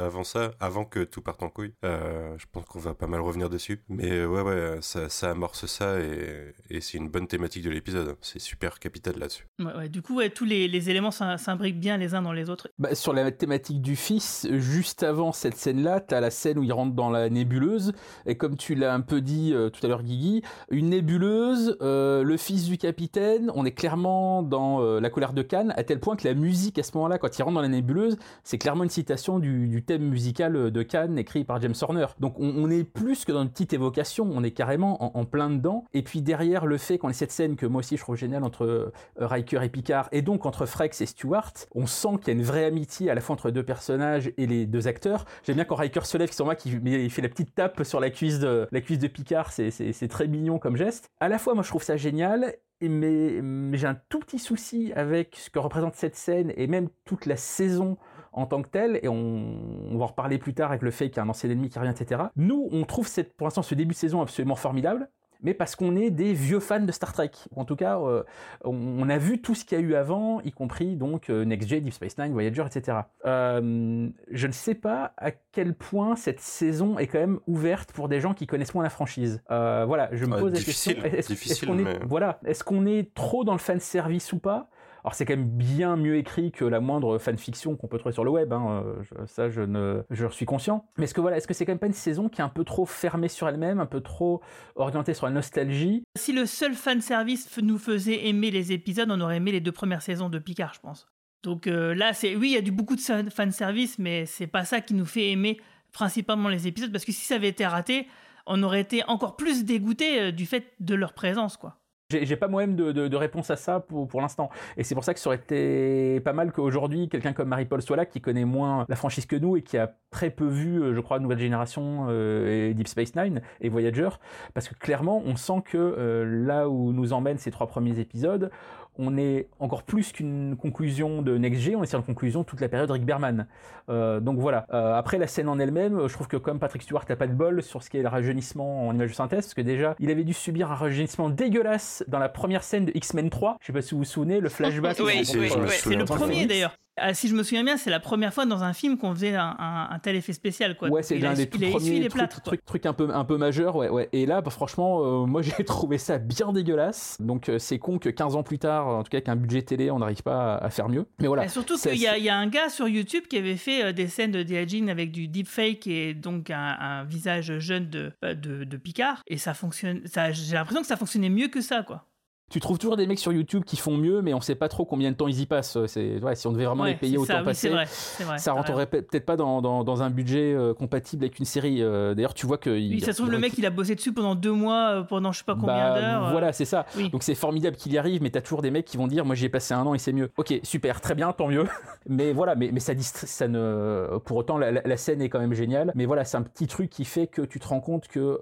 avant ça, avant que tout parte en couille. je pense qu'on va pas mal revenir dessus, mais ouais, ouais, ça, amorce ça et, c'est une bonne thématique de l'épisode. C'est super capital là-dessus. Ouais, du coup, tous les, éléments s'imbriquent bien les uns dans les autres. Bah, sur la thématique du fils, juste avant cette scène-là, tu as la scène où il rentre dans la nébuleuse. Et comme tu l'as un peu dit euh, tout à l'heure, Guigui, une nébuleuse, euh, le fils du capitaine, on est clairement dans euh, la colère de Cannes, à tel point que la musique à ce moment-là, quand il rentre dans la nébuleuse, c'est clairement une citation du, thème musical de Cannes écrit par James Horner. Donc on, est plus que dans une petite évocation, on est carrément en, plein dedans. Et puis derrière le fait qu'on ait cette scène que moi aussi je trouve géniale entre Riker et Picard, et donc entre Frex et Stewart, on sent qu'il y a une vraie amitié à la fois entre deux personnages et les deux acteurs. J'aime bien quand Riker se lève, qui sur moi, qui il fait la petite tape sur la cuisse de, la cuisse de Picard, c'est très mignon comme geste. À la fois, moi je trouve ça génial, mais, j'ai un tout petit souci avec ce que représente cette scène et même toute la saison en tant que telle, et on, va en reparler plus tard avec le fait qu'il y a un ancien ennemi qui revient, etc. Nous, on trouve cette, pour l'instant ce début de saison absolument formidable, mais parce qu'on est des vieux fans de Star Trek. En tout cas, euh, on a vu tout ce qu'il y a eu avant, y compris donc euh, Next Gen, Deep Space Nine, Voyager, etc. Euh, je ne sais pas à quel point cette saison est quand même ouverte pour des gens qui connaissent moins la franchise. voilà, je me pose la question. Est-ce qu'on est, voilà, est-ce qu'on est trop dans le fan service ou pas? Alors c'est quand même bien mieux écrit que la moindre fanfiction qu'on peut trouver sur le web, hein, euh, ça je ne, je suis conscient. Mais est-ce que voilà, est-ce que c'est quand même pas une saison qui est un peu trop fermée sur elle-même, un peu trop orientée sur la nostalgie? Si le seul fanservice nous faisait aimer les épisodes, on aurait aimé les deux premières saisons de Picard, je pense. Donc euh, là, oui, il y a du beaucoup de fanservice, mais c'est pas ça qui nous fait aimer principalement les épisodes, parce que si ça avait été raté, on aurait été encore plus dégoûté euh, du fait de leur présence, quoi. J'ai pas moi-même de, réponse à ça pour, l'instant. Et c'est pour ça que ça aurait été pas mal qu'aujourd'hui, quelqu'un comme Marie-Paul soit là, qui connaît moins la franchise que nous et qui a très peu vu, euh, je crois, Nouvelle Génération euh, Deep Space Nine et Voyager. Parce que clairement, on sent que euh, là où nous emmènent ces trois premiers épisodes, on est encore plus qu'une conclusion de Next G, on est sur une conclusion de toute la période Rick Berman. Euh, donc voilà. Euh, après la scène en elle-même, je trouve que comme Patrick Stewart n'a pas de bol sur ce qui est le rajeunissement en image de synthèse, parce que déjà, il avait dû subir un rajeunissement dégueulasse dans la première scène de X-Men 3. Je sais pas si vous vous souvenez, le flashback. oui, oui, oui, c'est le premier d'ailleurs. Ah, si je me souviens bien, c'est la première fois dans un film qu'on faisait un, un, un, tel effet spécial. Quoi. Ouais, c'est l'un des tout premiers trucs, trucs, trucs un peu, un peu majeurs. Ouais, ouais. Et là, bah, franchement, euh, moi <laughs> j'ai trouvé ça bien dégueulasse. Donc euh, c'est con que 15 ans plus tard, en tout cas avec un budget télé, on n'arrive pas à, à, faire mieux. Mais voilà. Et surtout qu'il y, y, a un gars sur YouTube qui avait fait euh, des scènes de Diagine avec du deepfake et donc un, un visage jeune de, de, de, Picard. Et ça fonctionne. J'ai l'impression que ça fonctionnait mieux que ça, quoi tu trouves toujours des mecs sur YouTube qui font mieux, mais on sait pas trop combien de temps ils y passent. C'est, ouais, si on devait vraiment ouais, les payer autant oui, passer, vrai, vrai, ça rentrerait peut-être pas dans, dans, dans, un budget euh, compatible avec une série. Euh, d'ailleurs, tu vois que. Oui, ça se trouve, le mec, il a bossé dessus pendant deux mois, euh, pendant je sais pas combien bah, d'heures. Voilà, c'est ça. Oui. Donc c'est formidable qu'il y arrive, mais tu as toujours des mecs qui vont dire Moi, j'y ai passé un an et c'est mieux. Ok, super, très bien, tant mieux. <laughs> mais voilà, mais, mais ça, ça ne. Pour autant, la, la, scène est quand même géniale. Mais voilà, c'est un petit truc qui fait que tu te rends compte que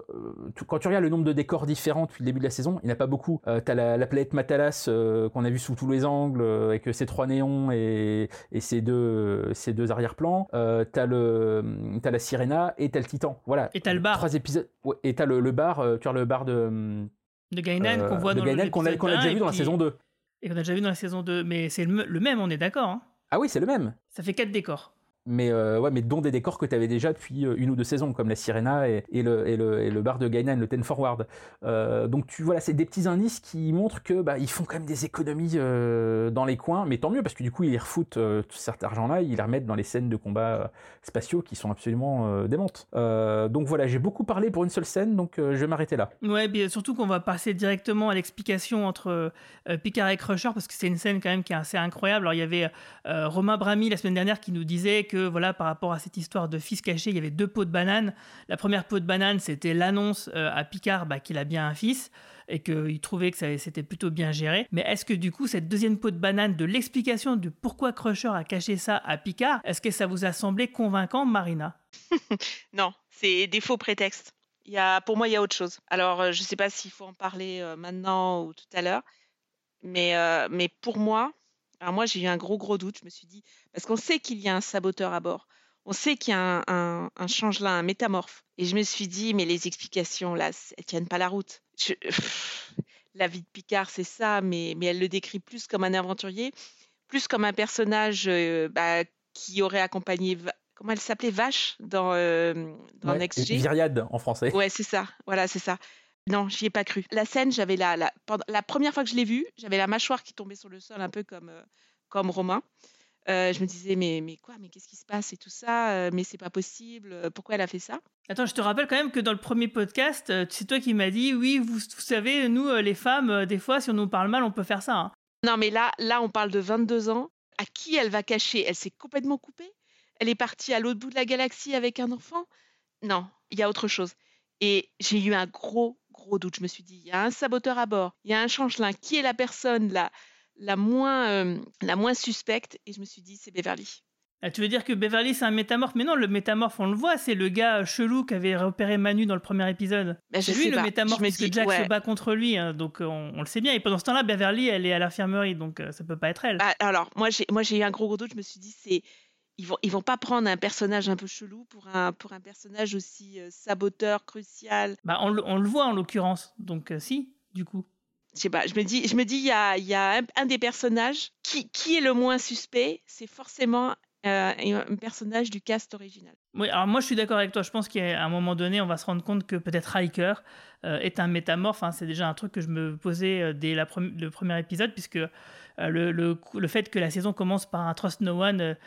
tu, quand tu regardes le nombre de décors différents depuis le début de la saison, il n'y en a pas beaucoup. Euh, tu as la, la planète Matalas euh, qu'on a vu sous tous les angles euh, avec ces trois néons et, et ces deux ces deux arrière-plans. Euh, t'as le t'as la Sirena et t'as le Titan. Voilà. Et t'as le bar. Trois épisodes. Ouais, et t'as le, le bar. tu as le bar de de Gainan qu'on voit dans Gainan qu'on a, qu'on a déjà vu dans la saison 2. Et qu'on a déjà vu dans la saison 2. Mais c'est le, le, même, on est d'accord. Hein ah oui, c'est le même. Ça fait quatre décors mais euh, ouais mais dont des décors que tu avais déjà depuis une ou deux saisons comme la Sirena et, le, bar de Gainan le Ten Forward. Euh, donc tu voilà c'est des petits indices qui montrent que bah ils font quand même des économies euh, dans les coins mais tant mieux parce que du coup ils refoutent tout cet argent là ils les remettent dans les scènes de combats spatiaux qui sont absolument démentes. Donc voilà j'ai beaucoup parlé pour une seule scène donc je vais m'arrêter là. Ouais bien surtout qu'on va passer directement à l'explication entre Picard et Crusher parce que c'est une scène quand même qui est assez incroyable. Alors il y avait Romain Brami la semaine dernière qui nous disait que voilà, par rapport à cette histoire de fils caché, il y avait deux pots de banane. La première pot de banane, c'était l'annonce euh, à Picard bah, qu'il a bien un fils et qu'il trouvait que c'était plutôt bien géré. Mais est-ce que du coup, cette deuxième pot de banane de l'explication de pourquoi Crusher a caché ça à Picard, est-ce que ça vous a semblé convaincant, Marina? <laughs> Non, c'est des faux prétextes. Il y a, pour moi, il y a autre chose. Alors, euh, je ne sais pas s'il faut en parler euh, maintenant ou tout à l'heure, mais, mais pour moi, alors moi, j'ai eu un gros, gros doute. Je me suis dit, parce qu'on sait qu'il y a un saboteur à bord. On sait qu'il y a un, un, un changelin, un métamorphe. Et je me suis dit, mais les explications, là, elles tiennent pas la route. Je, <laughs> la vie de Picard, c'est ça, mais, mais elle le décrit plus comme un aventurier, plus comme un personnage euh, bah, qui aurait accompagné. Comment elle s'appelait? Vache? Dans, euh, dans ouais, Next G Vyriade en français. Ouais, c'est ça. Voilà, c'est ça. Non, j'y ai pas cru. La scène, j'avais la, la, la première fois que je l'ai vue, j'avais la mâchoire qui tombait sur le sol, un peu comme, euh, comme Romain. Euh, je me disais, mais, mais quoi, mais qu'est-ce qui se passe et tout ça, euh, mais c'est pas possible, pourquoi elle a fait ça? Attends, je te rappelle quand même que dans le premier podcast, c'est toi qui m'as dit, oui, vous, vous, savez, nous, les femmes, des fois, si on nous parle mal, on peut faire ça. Hein. Non, mais là, là, on parle de 22 ans. À qui elle va cacher? Elle s'est complètement coupée? Elle est partie à l'autre bout de la galaxie avec un enfant? Non, il y a autre chose. Et j'ai eu un gros, gros doute. Je me suis dit, il y a un saboteur à bord, il y a un changelin. Qui est la personne la, la, moins, euh, la moins suspecte Et je me suis dit, c'est Beverly. Ah, tu veux dire que Beverly c'est un métamorphe? Mais non, le métamorphe on le voit, c'est le gars chelou qui avait repéré Manu dans le premier épisode. Ben, c'est lui le pas. métamorphe parce que Jack ouais. se bat contre lui, hein, donc on, on, le sait bien. Et pendant ce temps-là, Beverly elle est à l'infirmerie, donc euh, ça peut pas être elle. Ah, alors moi j'ai moi j'ai eu un gros gros doute. Je me suis dit c'est ils vont ils vont pas prendre un personnage un peu chelou pour un pour un personnage aussi euh, saboteur crucial. Bah on, on, le voit en l'occurrence, donc euh, si du coup. Je sais pas, je me dis je me dis il y a il y a un, un, des personnages qui qui est le moins suspect, c'est forcément euh, un personnage du cast original. Oui, alors moi je suis d'accord avec toi. Je pense qu'à un moment donné, on va se rendre compte que peut-être Riker euh, est un métamorphe. Hein. C'est déjà un truc que je me posais dès la pre le premier épisode, puisque euh, le, le, le, fait que la saison commence par un Trust No One,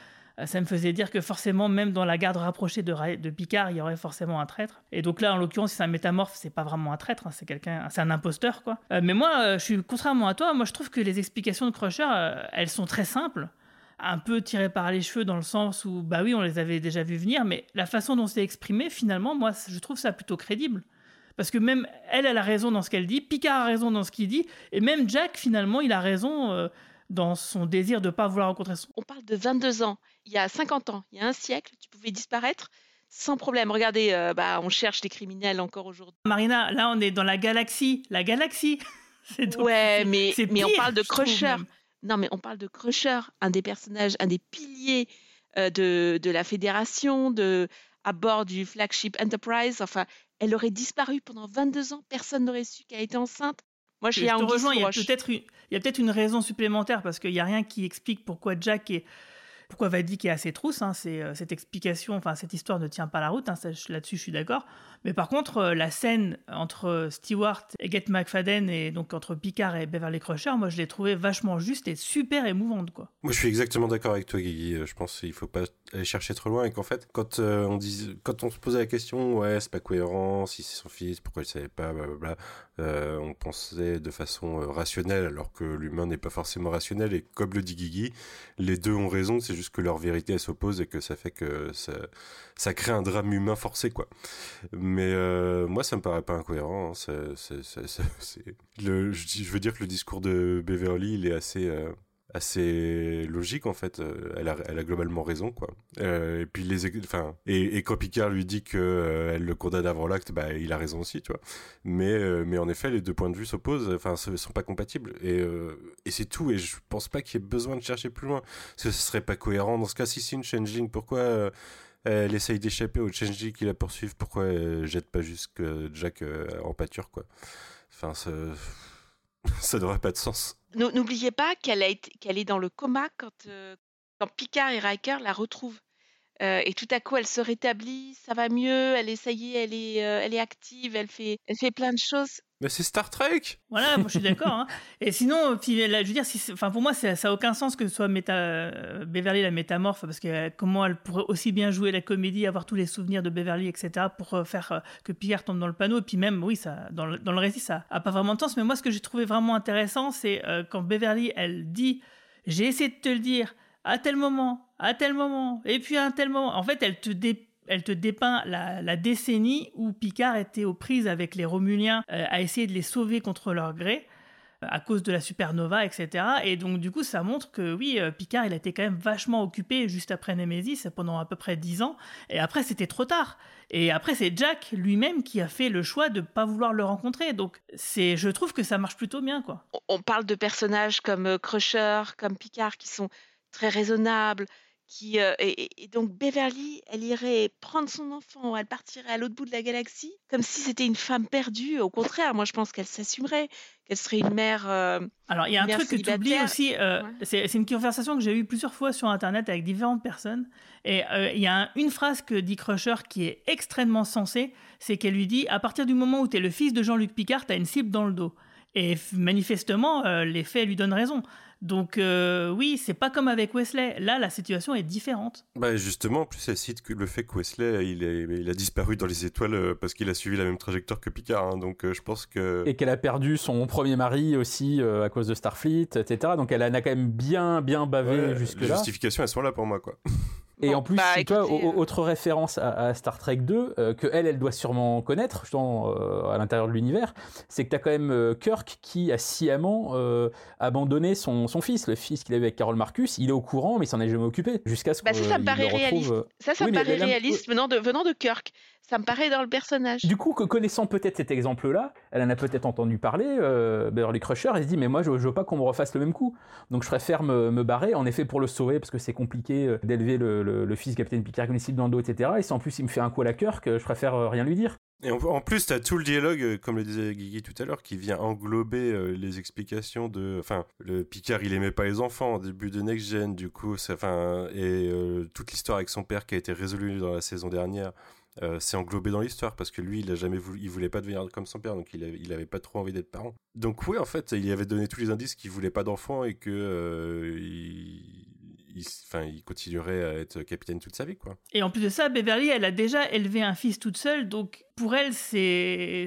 ça me faisait dire que forcément, même dans la garde rapprochée de, Picard, il y aurait forcément un traître. Et donc là, en l'occurrence, si c'est un métamorphe, c'est pas vraiment un traître, hein. c'est quelqu'un, c'est un imposteur, quoi. Euh, mais moi, je suis contrairement à toi, moi je trouve que les explications de Crusher, elles sont très simples un peu tiré par les cheveux dans le sens où, bah oui, on les avait déjà vus venir, mais la façon dont c'est exprimé, finalement, moi, je trouve ça plutôt crédible. Parce que même elle, elle a raison dans ce qu'elle dit, Picard a raison dans ce qu'il dit, et même Jack, finalement, il a raison euh, dans son désir de ne pas vouloir rencontrer son... On parle de 22 ans. Il y a 50 ans, il y a un siècle, tu pouvais disparaître sans problème. Regardez, euh, bah, on cherche des criminels encore aujourd'hui. Marina, là, on est dans la galaxie. La galaxie <laughs> Ouais, mais, mais on parle de Crusher. Non, mais on parle de Crusher, un des personnages, un des piliers euh, de, de la Fédération, de, à bord du flagship Enterprise. Enfin, elle aurait disparu pendant 22 ans. Personne n'aurait su qu'elle était enceinte. Moi, je, je te rejoins. Il y a peut-être une, peut une raison supplémentaire parce qu'il n'y a rien qui explique pourquoi Jack est pourquoi Vadik est assez trousse, hein, c'est, euh, cette explication, enfin cette histoire ne tient pas la route, hein, là-dessus je suis d'accord. Mais par contre, euh, la scène entre Stewart et Get McFadden et donc entre Picard et Beverly Crusher, moi je l'ai trouvée vachement juste et super émouvante. Quoi. Moi je suis exactement d'accord avec toi Guigui, euh, je pense qu'il faut pas aller chercher trop loin et qu'en fait quand, on, se posait la question, ouais c'est pas cohérent, si c'est son fils, pourquoi il savait pas, blablabla, on pensait de façon rationnelle alors que l'humain n'est pas forcément rationnel et comme le dit Guigui, les deux ont raison, juste que leur vérité s'oppose et que ça fait que ça, ça, crée un drame humain forcé quoi. Mais euh, moi ça me paraît pas incohérent. Hein. le, je, veux dire que le discours de Beverly il est assez euh, assez logique en fait. Euh, elle a, globalement raison quoi. Euh, et puis les, enfin, et, et, quand Picard lui dit que euh, elle le condamne avant l'acte, bah il a raison aussi, tu vois. Mais mais en effet, les deux points de vue s'opposent, enfin, sont pas compatibles. Et et c'est tout. Et je pense pas qu'il y ait besoin de chercher plus loin, parce que ce serait pas cohérent dans ce cas. Si c'est une changing, pourquoi elle essaye d'échapper au changeling qui la poursuivent Pourquoi elle jette pas juste Jack en pâture quoi Enfin, <laughs> ça, ça n'aurait pas de sens. N'oubliez pas qu'elle est dans le coma quand, euh, Picard et Riker la retrouvent. Euh, et tout à coup, elle se rétablit, ça va mieux, elle est, elle est, euh, elle est active, elle fait, elle fait plein de choses. Mais c'est Star Trek Voilà, moi je suis d'accord. Hein. Et sinon, puis, je veux dire, si, enfin, pour moi, ça n'a aucun sens que ce soit méta, Beverly la métamorphe, parce que comment elle pourrait aussi bien jouer la comédie, avoir tous les souvenirs de Beverly, etc., pour faire que Pierre tombe dans le panneau. Et puis même, oui, ça, dans, le, dans le récit, ça n'a pas vraiment de sens. Mais moi, ce que j'ai trouvé vraiment intéressant, c'est quand Beverly, elle dit « J'ai essayé de te le dire à tel moment, à tel moment, et puis à un tel moment. » En fait, elle te dé elle te dépeint la, décennie où Picard était aux prises avec les Romuliens euh, à essayer de les sauver contre leur gré euh, à cause de la supernova, etc. Et donc du coup, ça montre que oui, euh, Picard, il a été quand même vachement occupé juste après Nemesis pendant à peu près dix ans. Et après, c'était trop tard. Et après, c'est Jack lui-même qui a fait le choix de ne pas vouloir le rencontrer. Donc, c'est, je trouve que ça marche plutôt bien, quoi. On parle de personnages comme Crusher, comme Picard, qui sont très raisonnables, qui, euh, et, donc Beverly, elle irait prendre son enfant, elle partirait à l'autre bout de la galaxie, comme si c'était une femme perdue. Au contraire, moi je pense qu'elle s'assumerait, qu'elle serait une mère. Euh, Alors il y a un truc que tu oublies aussi, euh, c'est une conversation que j'ai eue plusieurs fois sur Internet avec différentes personnes, et il y a une phrase que dit Crusher qui est extrêmement sensée, c'est qu'elle lui dit à partir du moment où tu es le fils de Jean-Luc Picard, tu as une cible dans le dos. Et manifestement, les faits lui donnent raison. Donc euh, oui, c'est pas comme avec Wesley. Là, la situation est différente. Bah justement, en plus, elle cite que le fait que Wesley, il, il a disparu dans les étoiles euh, parce qu'il a suivi la même trajectoire que Picard. Hein. donc euh, je pense que... Et qu'elle a perdu son premier mari aussi à cause de Starfleet, etc. Donc elle en a quand même bien, bien bavé jusque-là. Les justifications, elles sont là pour moi, quoi. <laughs> Et en plus, bah, toi, autre référence à, Star Trek 2, que elle, elle doit sûrement connaître, justement, à l'intérieur de l'univers, c'est que tu as quand même Kirk qui a sciemment abandonné son, son fils, le fils qu'il avait avec Carol Marcus, il est au courant, mais il s'en est jamais occupé. Jusqu'à ce que. Bah ça, ça me paraît réaliste. Ça, ça me paraît réaliste venant de, venant de Kirk. Ça me paraît dans le personnage. Du coup, que connaissant peut-être cet exemple-là, elle en a peut-être entendu parler, euh, Beverly Crusher, elle se dit, mais moi, je, veux pas qu'on me refasse le même coup. Donc, je préfère me, me barrer, en effet, pour le sauver, parce que c'est compliqué euh, d'élever le, le, fils Capitaine Picard comme dans le dos, etc. Et si en plus il me fait un coup à la Kirk, je préfère euh, rien lui dire. Et en, plus, tu as tout le dialogue, euh, comme le disait Guigui tout à l'heure, qui vient englober euh, les explications de. Enfin, le Picard, il aimait pas les enfants au début de Next Gen, du coup, enfin, et toute l'histoire avec son père qui a été résolue dans la saison dernière. c'est englobé dans l'histoire parce que lui il a jamais voulu il voulait pas devenir comme son père donc il avait, pas trop envie d'être parent donc oui en fait il avait donné tous les indices qu'il voulait pas d'enfant et que il, enfin, il continuerait à être capitaine toute sa vie, quoi. Et en plus de ça, Beverly, elle a déjà élevé un fils toute seule, donc pour elle, c'est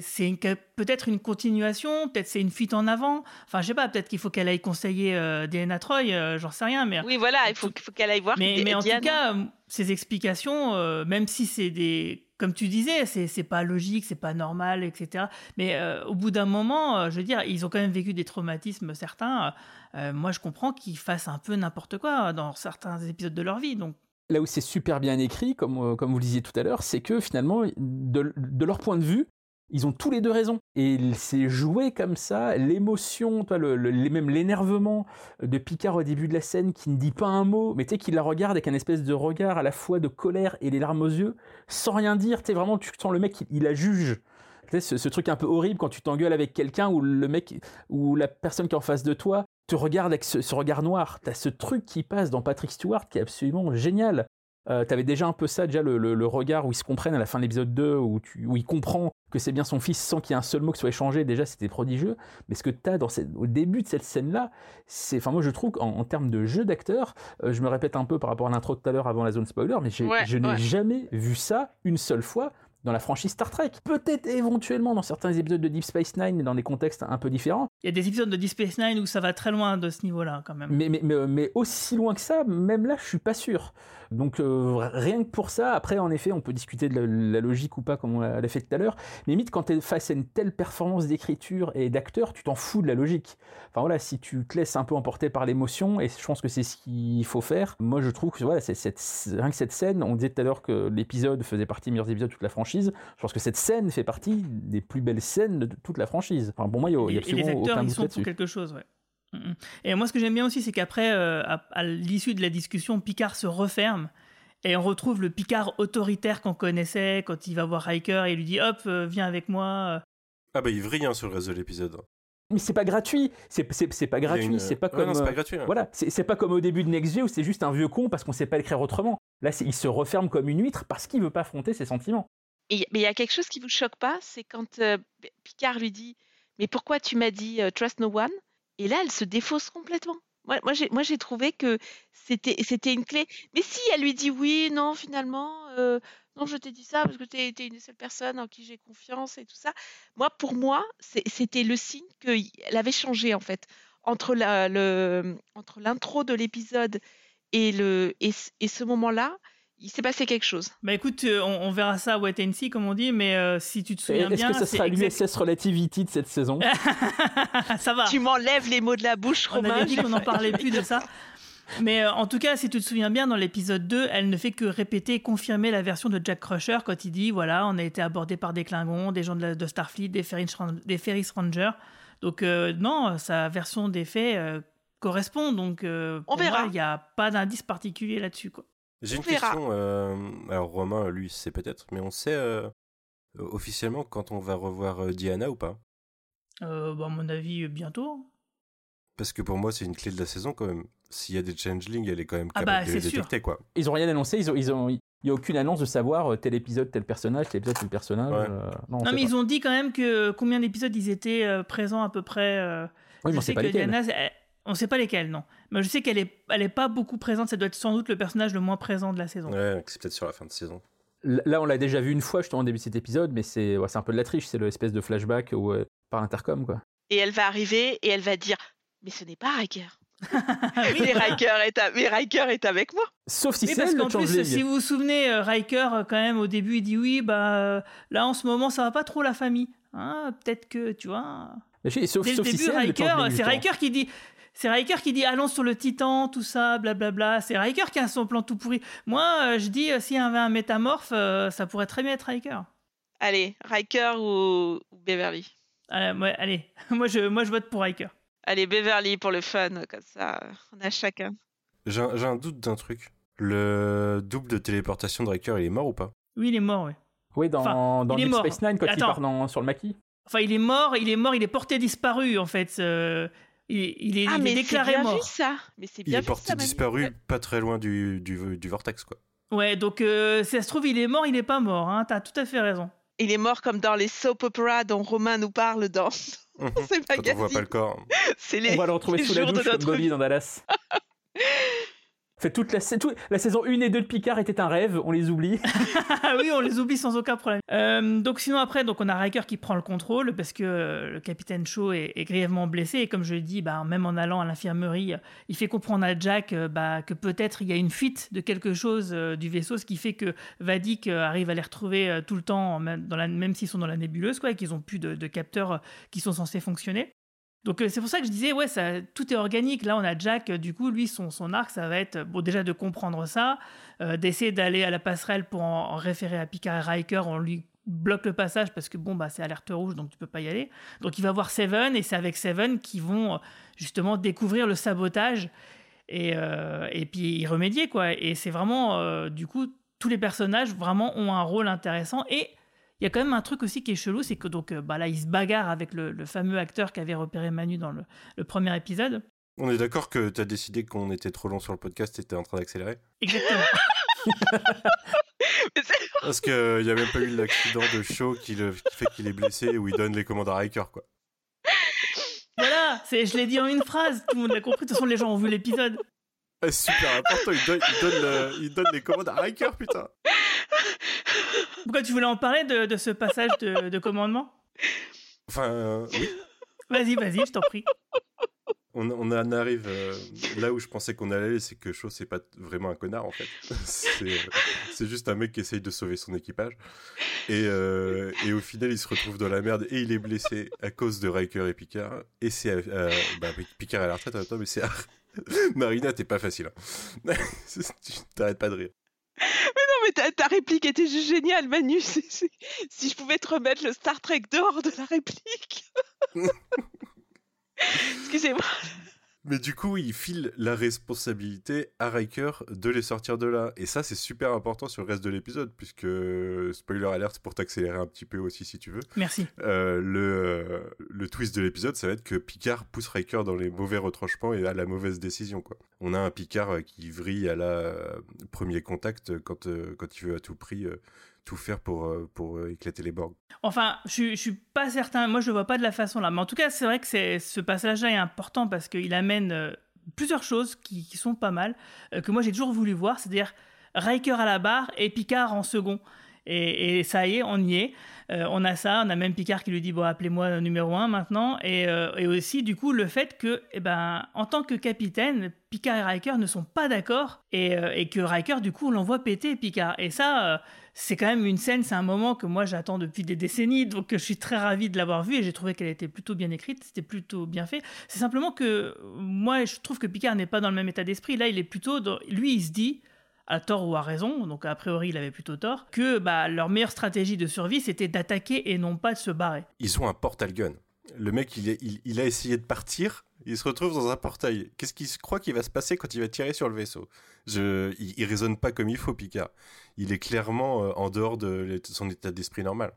peut-être une continuation, peut-être c'est une fuite en avant. Enfin, je sais pas, peut-être qu'il faut qu'elle aille conseiller euh, Diana Troy, euh, j'en sais rien, mais Oui, voilà, il faut, faut qu'elle aille voir. mais, en tout cas, euh, ces explications, euh, même si c'est des. Comme tu disais, c'est pas logique, c'est pas normal, etc. Mais au bout d'un moment, je veux dire, ils ont quand même vécu des traumatismes certains. Moi, je comprends qu'ils fassent un peu n'importe quoi dans certains épisodes de leur vie. Donc, Là où c'est super bien écrit, comme, euh, comme vous le disiez tout à l'heure, c'est que finalement, de, leur point de vue, ils ont tous les deux raison. Et c'est joué comme ça, l'émotion, même l'énervement de Picard au début de la scène qui ne dit pas un mot, mais tu sais, qui la regarde avec un espèce de regard à la fois de colère et les larmes aux yeux, sans rien dire. Tu vraiment, tu sens le mec, il la juge. Tu sais, ce, ce truc un peu horrible quand tu t'engueules avec quelqu'un où le mec, ou la personne qui est en face de toi te regarde avec ce, ce regard noir. T'as ce truc qui passe dans Patrick Stewart qui est absolument génial. Euh, T'avais déjà un peu ça, déjà le, le- le regard où ils se comprennent à la fin de l'épisode 2, où, tu, où il comprend que c'est bien son fils sans qu'il y ait un seul mot qui soit échangé. Déjà, c'était prodigieux. Mais ce que t'as dans cette, au début de cette scène-là, c'est, enfin, moi je trouve qu'en en termes de jeu d'acteur, euh, je me répète un peu par rapport à l'intro de tout à l'heure avant la zone spoiler, mais Ouais, je n'ai ouais. jamais vu ça une seule fois dans la franchise Star Trek. Peut-être éventuellement dans certains épisodes de Deep Space Nine, mais dans des contextes un peu différents. il y a des épisodes de Deep Space Nine où ça va très loin de ce niveau-là, quand même. Mais, mais, mais, mais aussi loin que ça, même là, je suis pas sûr. Donc euh, rien que pour ça, après, en effet, on peut discuter de la, la logique ou pas, comme on l'a fait tout à l'heure. Mais limite, quand tu es face à une telle performance d'écriture et d'acteur, tu t'en fous de la logique. Enfin voilà, si tu te laisses un peu emporter par l'émotion, et je pense que c'est ce qu'il faut faire. Moi, je trouve que voilà, c'est cette, rien que cette scène, on disait tout à l'heure que l'épisode faisait partie des meilleurs épisodes de toute la franchise. Je pense que cette scène fait partie des plus belles scènes de toute la franchise. Enfin, pour moi, il y a, il y a et, et les absolument acteurs, aucun ils sont pour quelque chose, ouais. Mm, mm. Et moi, ce que j'aime bien aussi, c'est qu'après, euh, à, à l'issue de la discussion, Picard se referme et on retrouve le Picard autoritaire qu'on connaissait quand il va voir Riker et il lui dit Hop, euh, viens avec moi. Ah bah il vrille hein, sur le reste de l'épisode. Mais c'est pas gratuit, c'est pas gratuit, une- c'est pas Ouais, comme non, c'est euh, pas gratuit. hein. voilà, c'est pas comme au début de Next où c'est juste un vieux con parce qu'on sait pas l'écrire autrement. Là, c'est- il se referme comme une huître parce qu'il veut pas affronter ses sentiments. Et- mais il y a quelque chose qui vous choque pas, c'est quand euh, Picard lui dit Mais pourquoi tu m'as dit euh, Trust No One? Et là, elle se défausse complètement. Moi, moi, j'ai, trouvé que c'était, une clé. Mais si elle lui dit oui, non, finalement, euh, non, je t'ai dit ça parce que tu es une des seules personnes en qui j'ai confiance et tout ça. Moi, pour moi, c'était le signe qu'elle avait changé en fait entre la, le, entre l'intro de l'épisode et le et, et ce moment-là. Il s'est passé quelque chose. Bah écoute, euh, on, on verra ça à Wait and See, comme on dit, mais euh, si tu te souviens Est-ce bien. que ça sera exact- l'USS Relativity de cette saison? <laughs> Ça va. Tu m'enlèves les mots de la bouche, On Romain. avait dit qu'on n'en parlait plus de ça. <laughs> Mais euh, en tout cas, si tu te souviens bien, dans l'épisode 2, elle ne fait que répéter et confirmer la version de Jack Crusher quand il dit voilà, on a été abordé par des Klingons, des gens de, la- de Starfleet, des Ferris, des Ferris Rangers. Donc, euh, non, sa version des faits euh, correspond. Donc, euh, On verra. il n'y a pas d'indice particulier là-dessus. quoi. J'ai une verra. question. euh, alors Romain, lui, sait peut-être, mais on sait euh, officiellement quand on va revoir euh, Diana ou pas? Euh, bah, à mon avis, bientôt. Parce que pour moi, c'est une clé de la saison quand même. S'il y a des changelings, elle est quand même Ah capable bah, de les c'est sûr. détecter, quoi. Ils ont rien annoncé, ils ont, ils ont, il y a aucune annonce de savoir euh, tel épisode, tel personnage, tel épisode, tel personnage. Ouais. euh, non, mais pas. ils ont dit quand même que combien d'épisodes ils étaient euh, présents à peu près. euh, Oui, mais je sais que. Diana, elle- on sait pas lesquels, non. Mais je sais qu'elle est, elle est pas beaucoup présente. Ça doit être sans doute le personnage le moins présent de la saison. Ouais, c'est peut-être sur la fin de saison. Là, on l'a déjà vu une fois, justement, au début de cet épisode, mais c'est ouais, un peu de la triche, c'est l'espèce de flashback où, euh, par intercom, quoi. Et elle va arriver et elle va dire Mais ce n'est pas Riker. <laughs> oui, mais, Riker est à- mais Riker est avec moi. Sauf si c'est parce le qu'en plus, si vous vous souvenez, euh, Riker, euh, quand même, au début, il dit oui, bah là, en ce moment, ça va pas trop la famille. Hein, Peut-être que, tu vois. Mais si, sauf, Dès le sauf si début, le Riker, c'est. Riker qui dit. C'est Riker qui dit allons sur le Titan, tout ça, blablabla. C'est Riker qui a son plan tout pourri. Moi, euh, je dis, euh, s'il y avait un métamorphe, euh, ça pourrait très bien être Riker. Allez, Riker ou, ou Beverly? Allez, ouais, allez. <laughs> moi, je, moi, je vote pour Riker. Allez, Beverly pour le fun, comme ça, on a chacun. J'ai un, doute d'un truc. Le double de téléportation de Riker, il est mort ou pas? Oui, il est mort, oui. Oui, dans, Enfin, dans il est Deep mort. Space Nine, quand il part dans- sur le maquis. Enfin, il est mort, il est mort, il est porté disparu, en fait. euh, il, il est, ah, il est mais c'est déclaré bien vu mort. ça. Mais c'est Il est vu porté ça, Manu. disparu, pas très loin du, du, du vortex, quoi. Ouais, donc euh, si ça se trouve, il est mort, il est pas mort. Hein, T'as tout à fait raison. Il est mort comme dans les soap operas dont Romain nous parle dans, <laughs> ses Quand on voit magazines. pas le corps. Les... On va le retrouver les sous la jours de douche Bobby dans Dallas. <laughs> fait, toute la, saison 1 et 2 de Picard était un rêve, on les oublie. <laughs> Ah oui, on les oublie sans aucun problème. Euh, donc sinon après, donc on a Riker qui prend le contrôle parce que euh, le capitaine Shaw est, grièvement blessé et comme je l'ai dit, bah, même en allant à l'infirmerie, il fait comprendre à Jack euh, bah, que peut-être il y a une fuite de quelque chose du vaisseau, ce qui fait que Vadik arrive à les retrouver tout le temps, dans la, même s'ils sont dans la nébuleuse, quoi, et qu'ils ont plus de, capteurs qui sont censés fonctionner. Donc euh, c'est pour ça que je disais, ouais, ça, tout est organique. Là, on a Jack, euh, du coup, lui, son, arc, ça va être, euh, bon, déjà de comprendre ça, d'essayer d'aller à la passerelle pour en, référer à Picard et Riker, on lui bloque le passage parce que bon bah c'est alerte rouge donc tu peux pas y aller. Donc il va voir Seven et c'est avec Seven qu'ils vont justement découvrir le sabotage et, et puis y remédier quoi. Et c'est vraiment du coup tous les personnages vraiment ont un rôle intéressant et il y a quand même un truc aussi qui est chelou, c'est que donc euh, bah là il se bagarre avec le, le fameux acteur qu'avait repéré Manu dans le, le premier épisode. On est d'accord que t'as décidé qu'on était trop long sur le podcast et t'es en train d'accélérer? Exactement. <laughs> Parce qu'il n'y a même pas eu l'accident de show qui, le- qui fait qu'il est blessé où il donne les commandes à Riker, quoi. voilà, c'est je l'ai dit en une phrase, tout le monde l'a compris. De toute façon les gens ont vu l'épisode. Ah, c'est super important, il donne, il, donne le- il donne les commandes à Riker, putain <laughs> Pourquoi tu voulais en parler de, de ce passage de, de commandement? Enfin, euh, oui, Vas-y, vas-y, je t'en prie. on, on en arrive euh, là où je pensais qu'on allait, c'est que Shaw, c'est pas vraiment un connard, en fait. <laughs> c'est euh, c'est juste un mec qui essaye de sauver son équipage. Et, euh, et au final, il se retrouve dans la merde et il est blessé à cause de Riker et Picard. Et c'est... bah, Picard est à la retraite en même temps, mais c'est... <laughs> Marina, t'es pas facile. hein. <laughs> tu t'arrêtes pas de rire. Non, mais ta, réplique était juste géniale, Manu. <laughs> Si je pouvais te remettre le Star Trek dehors de la réplique. <laughs> Excusez-moi. Mais du coup, il file la responsabilité à Riker de les sortir de là. Et ça, c'est super important sur le reste de l'épisode, puisque, spoiler alert pour t'accélérer un petit peu aussi si tu veux, Merci. euh, le, euh, le twist de l'épisode, ça va être que Picard pousse Riker dans les mauvais retranchements et à la mauvaise décision. Quoi. On a un Picard euh, qui vrille à la euh, premier contact quand, euh, quand il veut à tout prix euh, tout faire pour, euh, pour euh, éclater les Borg. Enfin, je, je suis pas certain. Moi, je le vois pas de la façon là. Mais en tout cas, c'est vrai que ce passage-là est important parce qu'il amène euh, plusieurs choses qui, sont pas mal, que moi j'ai toujours voulu voir. C'est-à-dire Riker à la barre et Picard en second. Et, ça y est, on y est. On a ça, on a même Picard qui lui dit bon appelez-moi numéro un maintenant et, aussi du coup le fait que eh ben en tant que capitaine Picard et Riker ne sont pas d'accord et, et que Riker du coup l'envoie péter Picard et ça c'est quand même une scène c'est un moment que moi j'attends depuis des décennies donc je suis très ravi de l'avoir vue et j'ai trouvé qu'elle était plutôt bien écrite c'était plutôt bien fait c'est simplement que moi je trouve que Picard n'est pas dans le même état d'esprit là il est plutôt dans... lui il se dit à tort ou à raison, donc a priori il avait plutôt tort, que bah, leur meilleure stratégie de survie c'était d'attaquer et non pas de se barrer. Ils ont un portal gun. Le mec, il, il a essayé de partir, il se retrouve dans un portail. Qu'est-ce qu'il croit qu'il va se passer quand il va tirer sur le vaisseau? Il, il raisonne pas comme il faut, Picard. Il est clairement euh, en dehors de son état d'esprit normal.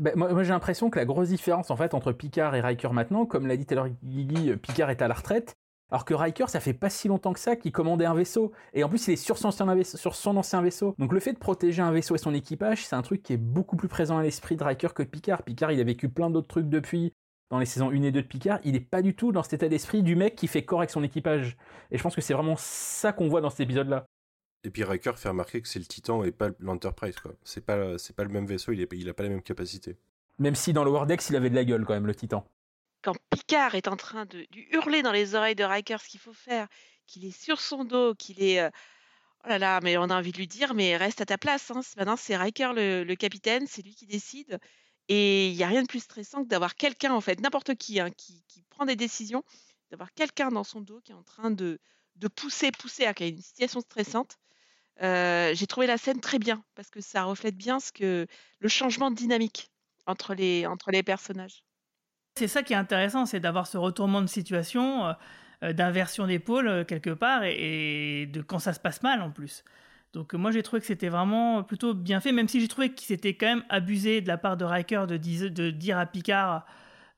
Bah, moi, j'ai l'impression que la grosse différence en fait entre Picard et Riker maintenant, comme l'a dit Taylor Gigi, euh, Picard est à la retraite, alors que Riker, ça fait pas si longtemps que ça qu'il commandait un vaisseau. Et en plus, il est sur son, ancien vaisseau. Donc le fait de protéger un vaisseau et son équipage, c'est un truc qui est beaucoup plus présent à l'esprit de Riker que Picard. Picard, il a vécu plein d'autres trucs depuis. Dans les saisons 1 et 2 de Picard, il est pas du tout dans cet état d'esprit du mec qui fait corps avec son équipage. Et je pense que c'est vraiment ça qu'on voit dans cet épisode-là. Et puis Riker fait remarquer que c'est le Titan et pas l'Enterprise, quoi. C'est pas, c'est pas le même vaisseau, il, est, il a pas la même capacité. Même si dans le Wordex, il avait de la gueule quand même, le Titan. Quand Picard est en train de, de hurler dans les oreilles de Riker ce qu'il faut faire, qu'il est sur son dos, qu'il est. euh, Oh là là, mais on a envie de lui dire, mais reste à ta place. Hein. Maintenant, c'est Riker le, le capitaine, c'est lui qui décide. Et il n'y a rien de plus stressant que d'avoir quelqu'un, en fait, n'importe qui, hein, qui, qui prend des décisions, d'avoir quelqu'un dans son dos qui est en train de, de pousser, pousser à ait une situation stressante. Euh, J'ai trouvé la scène très bien parce que ça reflète bien ce que le changement de dynamique entre les, entre les personnages. C'est ça qui est intéressant, c'est d'avoir ce retournement de situation, euh, euh, d'inversion d'épaule euh, quelque part, et, et de quand ça se passe mal en plus. Donc euh, moi j'ai trouvé que c'était vraiment plutôt bien fait, même si j'ai trouvé qu'il s'était quand même abusé de la part de Riker de, dire à Picard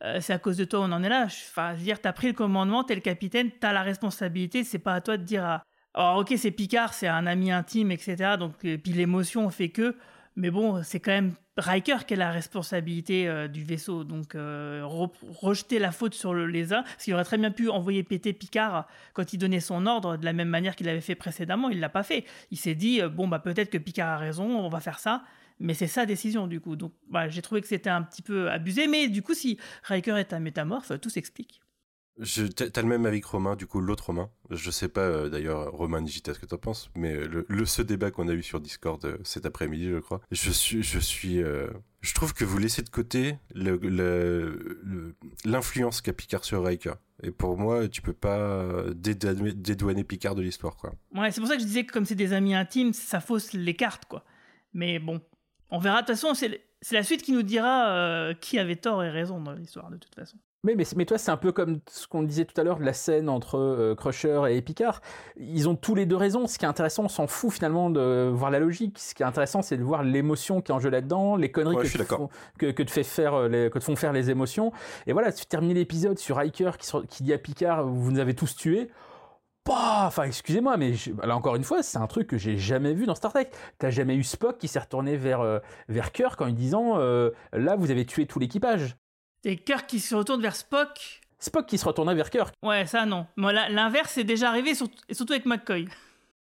euh, c'est à cause de toi on en est là. Enfin, dire, t'as pris le commandement, t'es le capitaine, t'as la responsabilité, c'est pas à toi de dire à... Alors ok c'est Picard, c'est un ami intime, etc. Donc, et puis l'émotion fait que... Mais bon, c'est quand même Riker qui a la responsabilité euh, du vaisseau. Donc, euh, re- rejeter la faute sur le lézard, parce aurait très bien pu envoyer péter Picard quand il donnait son ordre, de la même manière qu'il avait fait précédemment. Il l'a pas fait. Il s'est dit, euh, bon, bah, peut-être que Picard a raison, on va faire ça. Mais c'est sa décision, du coup. Donc, j'ai trouvé que c'était un petit peu abusé. Mais du coup, si Riker est un métamorphe, tout s'explique. T'as le même que Romain, du coup, l'autre Romain. Je sais pas, euh, d'ailleurs, Romain, Nigita, ce que t'en penses, mais le, ce débat qu'on a eu sur Discord euh, cet après-midi, je crois, je suis, je suis, euh, je trouve que vous laissez de côté l'influence qu'a Picard sur Riker. Et pour moi, tu peux pas dédouaner, dédouaner Picard de l'histoire, quoi. Ouais, c'est pour ça que je disais que comme c'est des amis intimes, ça fausse les cartes, quoi. Mais bon, on verra. De toute façon, c'est la suite qui nous dira qui avait tort et raison dans l'histoire, de toute façon. Mais, mais, mais toi, c'est un peu comme ce qu'on disait tout à l'heure de la scène entre euh, Crusher et Picard. Ils ont tous les deux raison. Ce qui est intéressant, on s'en fout finalement de voir la logique. Ce qui est intéressant, c'est de voir l'émotion qui est en jeu là-dedans, les conneries Ouais, que, te font, que, que te fait faire euh, les, que te font faire les émotions. Et voilà, tu termines l'épisode sur Riker qui, dit à Picard, vous nous avez tous tués. Bah, enfin, excusez-moi, mais je- là encore une fois, c'est un truc que j'ai jamais vu dans Star Trek. T'as jamais eu Spock qui s'est retourné vers euh, vers Kirk en lui disant, euh, là, vous avez tué tout l'équipage. Et Kirk qui se retourne vers Spock. Spock qui se retournait vers Kirk. Ouais, ça non. L'inverse est déjà arrivé, et surtout avec McCoy.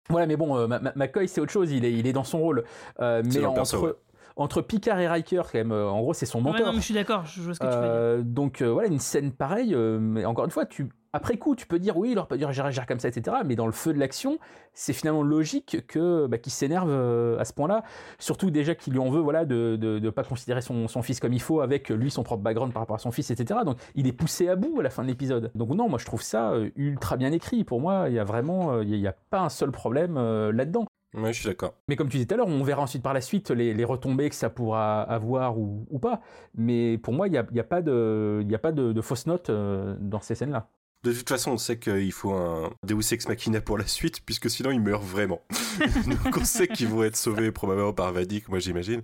Voilà, mais bon, euh, McCoy, c'est autre chose, il est, il est dans son rôle. Euh, C'est mais entre, perso, ouais. entre Picard et Riker, quand même, euh, en gros, c'est son Ouais, mentor. non, mais je suis d'accord, je je vois ce que tu veux dire. Euh, donc euh, voilà, une scène pareille, euh, mais encore une fois, tu, après coup, tu peux dire oui, il aurait pas dû réagir comme ça, etc. Mais dans le feu de l'action, c'est finalement logique que bah, qu'il s'énerve euh, à ce point-là. Surtout déjà qu'il lui en veut, voilà, de de pas considérer son, son fils comme il faut, avec lui son propre background par rapport à son fils, etc. Donc il est poussé à bout à la fin de l'épisode. Donc non, moi je trouve ça euh, ultra bien écrit. Pour moi, il y a vraiment, euh, il y a- pas un seul problème euh, là-dedans. Ouais, je suis d'accord. Mais comme tu disais tout à l'heure, on verra ensuite par la suite les, les retombées que ça pourra avoir ou, ou pas. Mais pour moi, il n'y a, il y a pas de, il y a pas de, de fausses notes dans ces scènes-là. De toute façon, on sait qu'il faut un Deus Ex Machina pour la suite, puisque sinon ils meurent vraiment. <laughs> Donc on sait qu'ils vont être sauvés probablement par Vadik, moi j'imagine,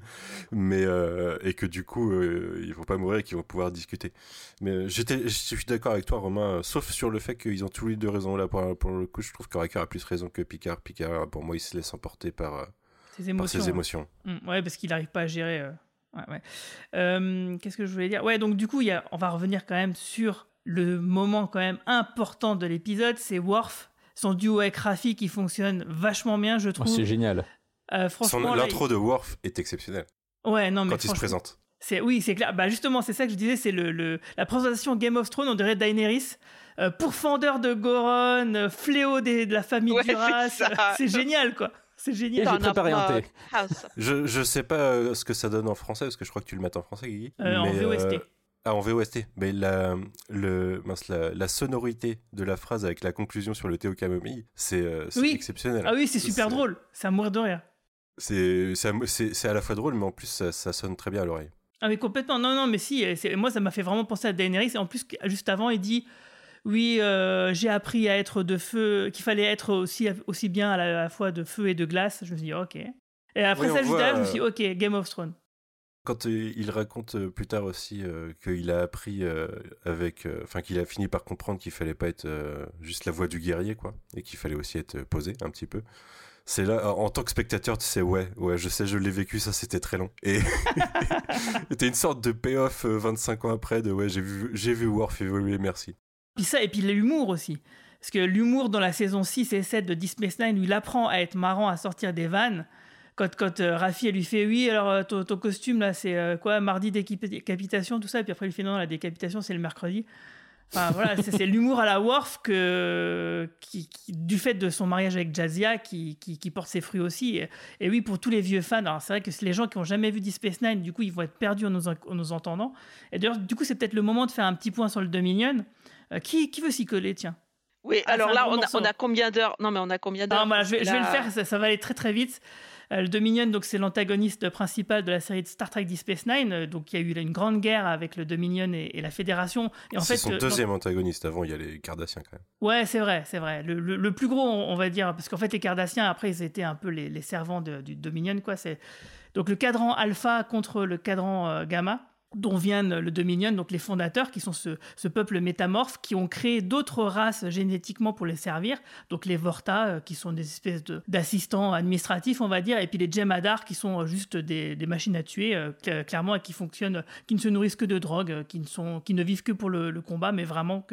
mais euh, et que du coup euh, ils vont pas mourir et qu'ils vont pouvoir discuter. Mais euh, j'étais, je suis d'accord avec toi, Romain, euh, sauf sur le fait qu'ils ont tous les deux raison là. Pour, pour le coup, je trouve que Riker a plus raison que Picard. Picard, pour moi, il se laisse emporter par, Ses par émotions. ses émotions. Mm, ouais, parce qu'il n'arrive pas à gérer. Ouais, ouais. Qu'est-ce que je voulais dire? Ouais, donc du coup, il y a... on va revenir quand même sur le moment quand même important de l'épisode, c'est Worf. Son duo avec Raffi qui fonctionne vachement bien, je Oh, trouve. c'est génial. Euh, Son- franchement, L'intro de Worf est exceptionnelle il- Ouais, non, mais quand il se présente. C'est oui, c'est clair. Bah justement, c'est ça que je disais, c'est le, le- la présentation Game of Thrones, on dirait Daenerys, euh, pourfendeur de Goron, euh, fléau des- de la famille Ouais, <laughs> Duras. c'est génial, quoi. C'est génial. j'ai préparé un thé. Je, je sais pas euh, ce que ça donne en français, parce que je crois que tu le mets en français, Guigui. Euh, en VOST. Ah, en VOST. Mais la, le, mince, la, la sonorité de la phrase avec la conclusion sur le thé au camomille, c'est euh, Oui. exceptionnel. Ah oui, c'est super drôle. C'est à mourir de rire. C'est à- la fois drôle, mais en plus, ça, ça sonne très bien à l'oreille. Ah mais complètement. Non, non, mais si. euh, Moi, ça m'a fait vraiment penser à Daenerys. Et en plus, juste avant, il dit. Oui, euh, j'ai appris à être de feu, qu'il fallait être aussi, aussi bien à la, à la fois de feu et de glace. Je me suis dit, ok. Et après Oui, ça, juste je me suis dit, ok, Game of Thrones. Quand euh, il raconte euh, plus tard aussi euh, qu'il a appris avec, enfin qu'il a fini par comprendre qu'il fallait pas être juste la voix du guerrier, quoi, et qu'il fallait aussi être posé un petit peu. C'est là, en tant que spectateur, tu sais, ouais, ouais, je sais, je l'ai vécu, ça c'était très long. Et <laughs> t'as une sorte de payoff euh, 25 ans après de ouais, j'ai vu, vu Worf évoluer, merci. Puis ça, et puis l'humour aussi. Parce que l'humour dans la saison 6 et 7 de Deep Space Nine, lui, il apprend à être marrant, à sortir des vannes. Quand, quand euh, Raffi, elle lui fait Oui, alors euh, ton, ton costume, là, c'est euh, quoi Mardi décapitation, tout ça. Et puis après, il lui fait Non, la décapitation, c'est le mercredi. Enfin, voilà, c'est l'humour à la Worf que, qui, qui- du fait de son mariage avec Jazia qui, qui, qui porte ses fruits aussi. Et, et oui, pour tous les vieux fans, alors c'est vrai que les gens qui ont jamais vu Deep Space Nine, du coup, ils vont être perdus en nous, en nous entendant. Et d'ailleurs, du coup, c'est peut-être le moment de faire un petit point sur le Dominion. Qui, qui veut s'y coller, tiens? Oui, Ah, alors là, on a, morceau. on a combien d'heures? Non, mais on a combien d'heures? non, voilà, je vais, je vais le faire, ça, ça va aller très très vite. Euh, le Dominion, donc c'est l'antagoniste principal de la série de Star Trek Deep Space Nine. Euh, Donc il y a eu une grande guerre avec le Dominion et, et la Fédération. Et en C'est fait, son euh, deuxième antagoniste. Avant, il y a les Cardassiens quand même. Ouais, c'est vrai, c'est vrai. Le, le- le plus gros, on, on va dire, parce qu'en fait, les Cardassiens, après, ils étaient un peu les, les servants de- du Dominion, quoi. C'est donc le cadran alpha contre le cadran gamma. Dont viennent le Dominion, donc les fondateurs, qui sont ce, peuple métamorphe, qui ont créé d'autres races génétiquement pour les servir, donc les Vorta, euh, qui sont des espèces d'assistants administratifs, on va dire, et puis les Jemadar, qui sont juste des, machines à tuer, euh, cl- clairement, et qui fonctionnent, qui ne se nourrissent que de drogue, euh, qui ne, sont, qui ne vivent que pour le, combat, mais vraiment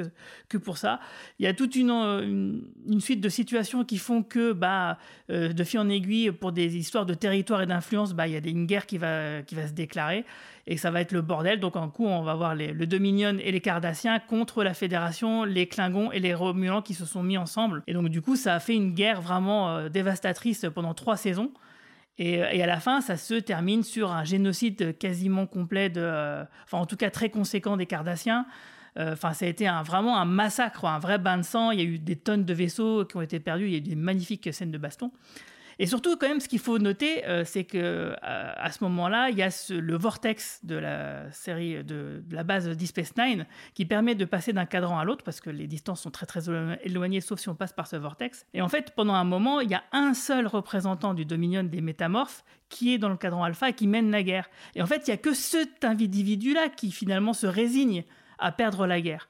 que, pour ça. Il y a toute une, euh, suite de situations qui font que, bah, euh, de fil en aiguille, pour des histoires de territoire et d'influence, bah, il y a une guerre qui va, qui va se déclarer et ça va être le bordel. Donc en coup, on va voir les- le Dominion et les Cardassiens contre la Fédération, les Klingons et les Romulans qui se sont mis ensemble. Et donc du coup, ça a fait une guerre vraiment euh, dévastatrice pendant trois saisons. Et, et à la fin, ça se termine sur un génocide quasiment complet, de, euh, enfin en tout cas très conséquent des Cardassiens. Euh, Enfin, ça a été vraiment un massacre, un vrai bain de sang. Il y a eu des tonnes de vaisseaux qui ont été perdus. Il y a eu des magnifiques scènes de baston. Et surtout, quand même, ce qu'il faut noter, euh, c'est que euh, à ce moment-là, il y a le vortex de la série de, la base Deep Space Nine qui permet de passer d'un cadran à l'autre parce que les distances sont très très élo- éloignées, sauf si on passe par ce vortex. Et en fait, pendant un moment, il y a un seul représentant du Dominion des métamorphes qui est dans le cadran alpha et qui mène la guerre. Et en fait, il y a que cet individu-là qui finalement se résigne à perdre la guerre.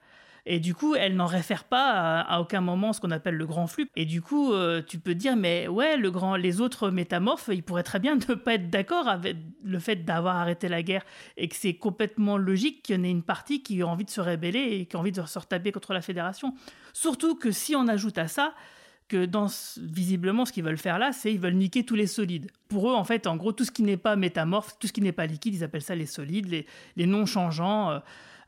Et du coup, elle n'en réfère pas à, aucun moment ce qu'on appelle le grand flux. Et du coup, euh, tu peux dire, mais ouais, le grand, les autres métamorphes, ils pourraient très bien <laughs> ne pas être d'accord avec le fait d'avoir arrêté la guerre et que c'est complètement logique qu'il y en ait une partie qui a envie de se rébeller et qui a envie de se retaper contre la fédération. Surtout que si on ajoute à ça que dans visiblement ce qu'ils veulent faire là, c'est ils veulent niquer tous les solides. Pour eux, en fait, en gros, tout ce qui n'est pas métamorphe, tout ce qui n'est pas liquide, ils appellent ça les solides, les, les non changeants. euh,